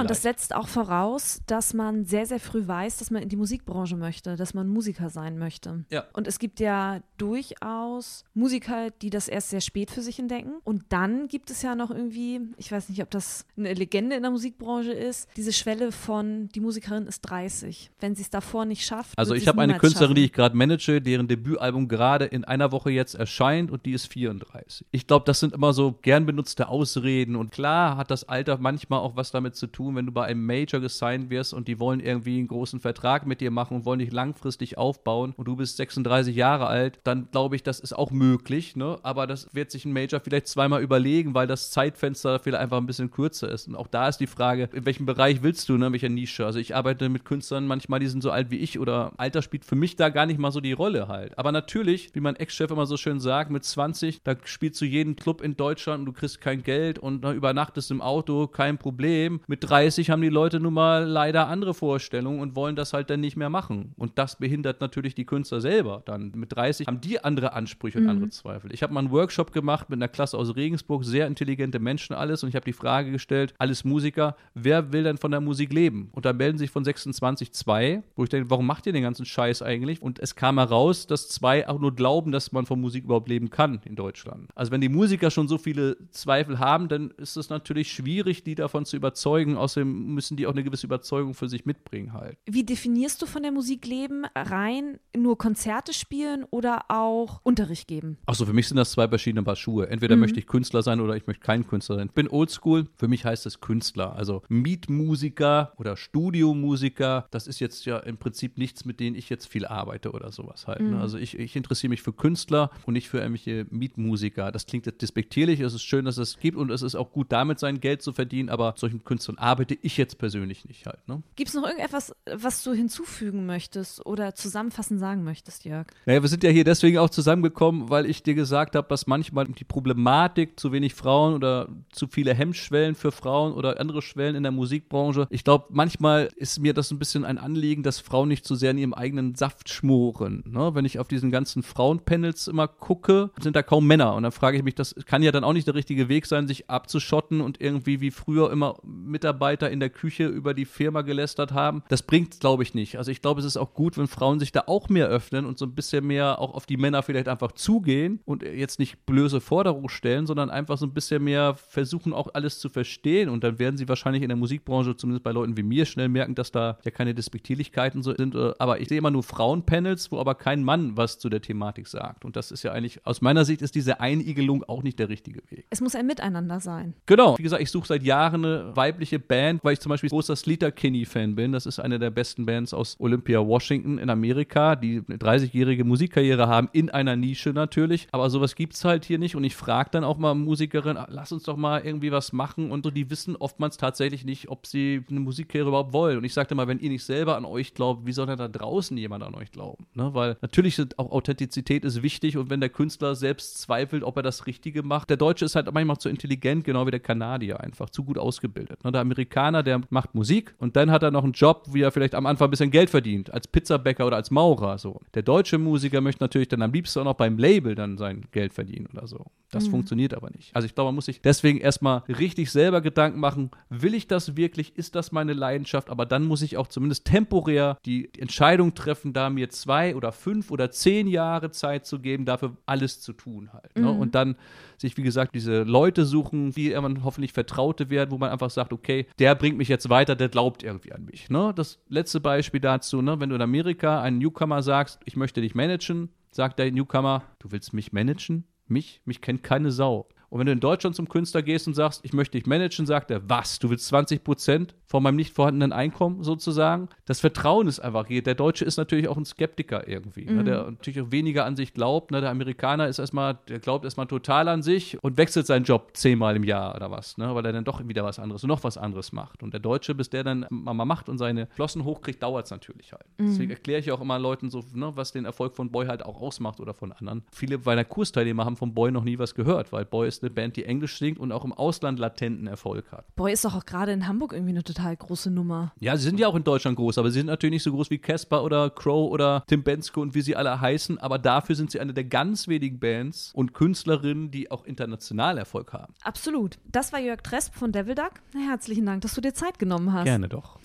und das setzt auch voraus, dass man sehr, sehr früh weiß, dass man in die Musikbranche möchte, dass man Musiker sein möchte. Ja. Und es gibt ja durchaus Musiker, die das erst sehr spät für sich entdecken. Und dann gibt es ja noch irgendwie, ich weiß nicht, ob das eine Legende in der Musikbranche ist, diese Schwelle von, die Musikerin ist 30. Wenn sie es davor nicht schafft. Also ich habe eine Künstlerin, schaffen. die ich gerade manage, deren Debütalbum gerade in einer Woche jetzt erscheint und die ist 34. Ich glaube, das sind immer so gern benutzte Ausreden und klar hat das Alter manchmal auch was damit zu tun, wenn du bei einem Major gesigned wirst und die wollen irgendwie einen großen Vertrag mit dir machen und wollen dich langfristig aufbauen und du bist 36 Jahre alt, dann glaube ich, das ist auch möglich, ne? aber das wird sich ein Major vielleicht zweimal überlegen, weil das Zeitfenster vielleicht einfach ein bisschen kürzer ist. Und auch da ist die Frage, in welchem Bereich willst du, ne? in welcher Nische? Also ich arbeite mit Künstlern manchmal, die sind so alt wie ich oder Alter spielt für mich da gar nicht mal so die Rolle halt. Aber natürlich, wie mein Ex-Chef immer so schön sagt, mit 20, da spielst du jeden Club in Deutschland und du kriegst kein Geld und ne, übernachtest im Auto, kein Problem. Mit 30 haben die Leute nun mal leider andere Vorstellungen und wollen das halt dann nicht mehr machen. Und das behindert natürlich die Künstler selber. Dann mit 30 haben die andere Ansprüche und mhm. andere Zweifel. Ich habe mal einen Workshop gemacht mit einer Klasse aus Regensburg, sehr intelligente Menschen alles und ich habe die Frage gestellt, alles Musiker, wer will denn von der Musik leben? Und da melden sich von 26 zwei, wo ich denke, warum macht ihr den ganzen Scheiß eigentlich? Und es kam heraus, dass zwei auch nur glauben, dass man von Musik überhaupt leben kann in Deutschland. Also wenn die Musiker schon so viele Zweifel haben, dann ist es natürlich schwierig, die davon zu überzeugen. Außerdem müssen die auch eine gewisse Überzeugung für sich mitbringen halt. Wie definierst du von der Musik leben? Rein nur Konzerte spielen oder auch Unterricht geben? Achso, für mich sind das zwei verschiedene Paar Schuhe. Entweder mhm. möchte ich Künstler sein oder ich möchte kein Künstler sein. Ich bin oldschool, für mich heißt es Künstler. Also Mietmusiker oder Studiomusiker, das ist jetzt ja im Prinzip nichts, mit denen ich jetzt viel arbeite oder sowas halt. Ne? Mhm. Also ich, ich interessiere mich für Künstler und nicht für irgendwelche Mietmusiker. Das klingt jetzt despektierlich, es ist schön, dass es gibt und es ist auch gut damit sein Geld zu verdienen, aber solchen Künstlern arbeite ich jetzt persönlich nicht halt. Ne? Gibt es noch irgendetwas, was du hinzufügen möchtest oder zusammenfassend sagen möchtest, Jörg? Naja, wir sind ja hier deswegen auch zusammengekommen, weil ich dir gesagt habe, dass manchmal die Problematik zu wenig Frauen oder zu viele Hemmschwellen für Frauen oder andere Schwellen in der Musikbranche, ich glaube, manchmal ist mir das ein bisschen ein Anliegen, dass Frauen nicht zu sehr in ihrem eigenen Saft schmoren. Ne? Wenn ich auf diesen ganzen Frauenpanels immer gucke, sind da kaum Männer. Und dann frage ich mich, das kann ja dann auch nicht der richtige Weg sein, sich abzuschotten und irgendwie wie früher immer Mitarbeiter in der Küche über die Firma gelästert haben. Das bringt, glaube ich, nicht. Also ich glaube, es ist auch gut, wenn Frauen sich da auch mehr öffnen und so ein bisschen bisschen mehr auch auf die Männer vielleicht einfach zugehen und jetzt nicht blöse Forderungen stellen, sondern einfach so ein bisschen mehr versuchen, auch alles zu verstehen. Und dann werden sie wahrscheinlich in der Musikbranche, zumindest bei Leuten wie mir, schnell merken, dass da ja keine Despektierlichkeiten so sind. Äh, aber ich sehe immer nur Frauenpanels, wo aber kein Mann was zu der Thematik sagt. Und das ist ja eigentlich, aus meiner Sicht ist diese Einigelung auch nicht der richtige Weg. Es muss ein Miteinander sein. Genau. Wie gesagt, ich suche seit Jahren eine weibliche Band, weil ich zum Beispiel großer Sleater-Kinney-Fan bin. Das ist eine der besten Bands aus Olympia, Washington in Amerika, die 30-jährige langjährige Musikkarriere haben, in einer Nische natürlich. Aber sowas gibt es halt hier nicht. Und ich frage dann auch mal Musikerinnen, ah, lass uns doch mal irgendwie was machen. Und so, die wissen oftmals tatsächlich nicht, ob sie eine Musikkarriere überhaupt wollen. Und ich sagte mal, wenn ihr nicht selber an euch glaubt, wie soll denn da draußen jemand an euch glauben? Ne? Weil natürlich sind auch Authentizität ist wichtig. Und wenn der Künstler selbst zweifelt, ob er das Richtige macht, der Deutsche ist halt manchmal zu intelligent, genau wie der Kanadier einfach, zu gut ausgebildet. Ne? Der Amerikaner, der macht Musik und dann hat er noch einen Job, wie er vielleicht am Anfang ein bisschen Geld verdient, als Pizzabäcker oder als Maurer. So. Der deutsche Musiker möchte natürlich dann am liebsten auch noch beim Label dann sein Geld verdienen oder so. Das mhm. funktioniert aber nicht. Also ich glaube, man muss sich deswegen erstmal richtig selber Gedanken machen, will ich das wirklich, ist das meine Leidenschaft, aber dann muss ich auch zumindest temporär die Entscheidung treffen, da mir zwei oder fünf oder zehn Jahre Zeit zu geben, dafür alles zu tun halt. Ne? Mhm. Und dann sich, wie gesagt, diese Leute suchen, die irgendwann hoffentlich Vertraute werden, wo man einfach sagt, okay, der bringt mich jetzt weiter, der glaubt irgendwie an mich. Ne? Das letzte Beispiel dazu, ne? wenn du in Amerika einen Newcomer sagst, ich möchte dich managen, sagt der Newcomer, du willst mich managen? Mich? Mich kennt keine Sau. Und wenn du in Deutschland zum Künstler gehst und sagst, ich möchte dich managen, sagt er, was, du willst 20 Prozent von meinem nicht vorhandenen Einkommen sozusagen? Das Vertrauen ist einfach hier. Der Deutsche ist natürlich auch ein Skeptiker irgendwie, mhm. ne, der natürlich auch weniger an sich glaubt. Ne? Der Amerikaner ist erstmal, der glaubt erstmal total an sich und wechselt seinen Job zehnmal im Jahr oder was, ne? weil er dann doch wieder was anderes und noch was anderes macht. Und der Deutsche, bis der dann mal macht und seine Flossen hochkriegt, dauert es natürlich halt. Mhm. Deswegen erkläre ich auch immer Leuten so, ne, was den Erfolg von Boy halt auch ausmacht oder von anderen. Viele meiner Kursteilnehmer haben von Boy noch nie was gehört, weil Boy ist eine Band, die Englisch singt und auch im Ausland latenten Erfolg hat. Boy ist doch auch gerade in Hamburg irgendwie eine total große Nummer. Ja, sie sind ja auch in Deutschland groß, aber sie sind natürlich nicht so groß wie Casper oder Crow oder Tim Bensko und wie sie alle heißen, aber dafür sind sie eine der ganz wenigen Bands und Künstlerinnen, die auch international Erfolg haben. Absolut. Das war Jörg Tresp von Devil Duck. Herzlichen Dank, dass du dir Zeit genommen hast. Gerne doch.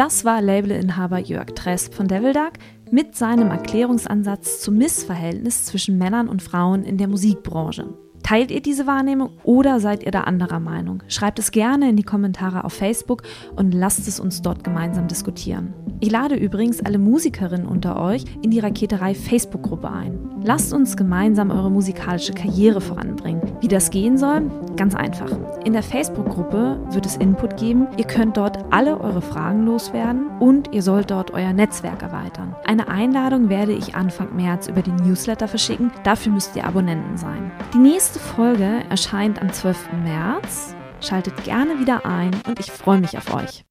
Das war Labelinhaber Jörg Tresp von Devil Duck mit seinem Erklärungsansatz zum Missverhältnis zwischen Männern und Frauen in der Musikbranche. Teilt ihr diese Wahrnehmung oder seid ihr da anderer Meinung? Schreibt es gerne in die Kommentare auf Facebook und lasst es uns dort gemeinsam diskutieren. Ich lade übrigens alle Musikerinnen unter euch in die Raketerei Facebook-Gruppe ein. Lasst uns gemeinsam eure musikalische Karriere voranbringen. Wie das gehen soll? Ganz einfach. In der Facebook-Gruppe wird es Input geben. Ihr könnt dort alle eure Fragen loswerden und ihr sollt dort euer Netzwerk erweitern. Eine Einladung werde ich Anfang März über den Newsletter verschicken. Dafür müsst ihr Abonnenten sein. Die nächste Folge erscheint am 12. März. Schaltet gerne wieder ein und ich freue mich auf euch.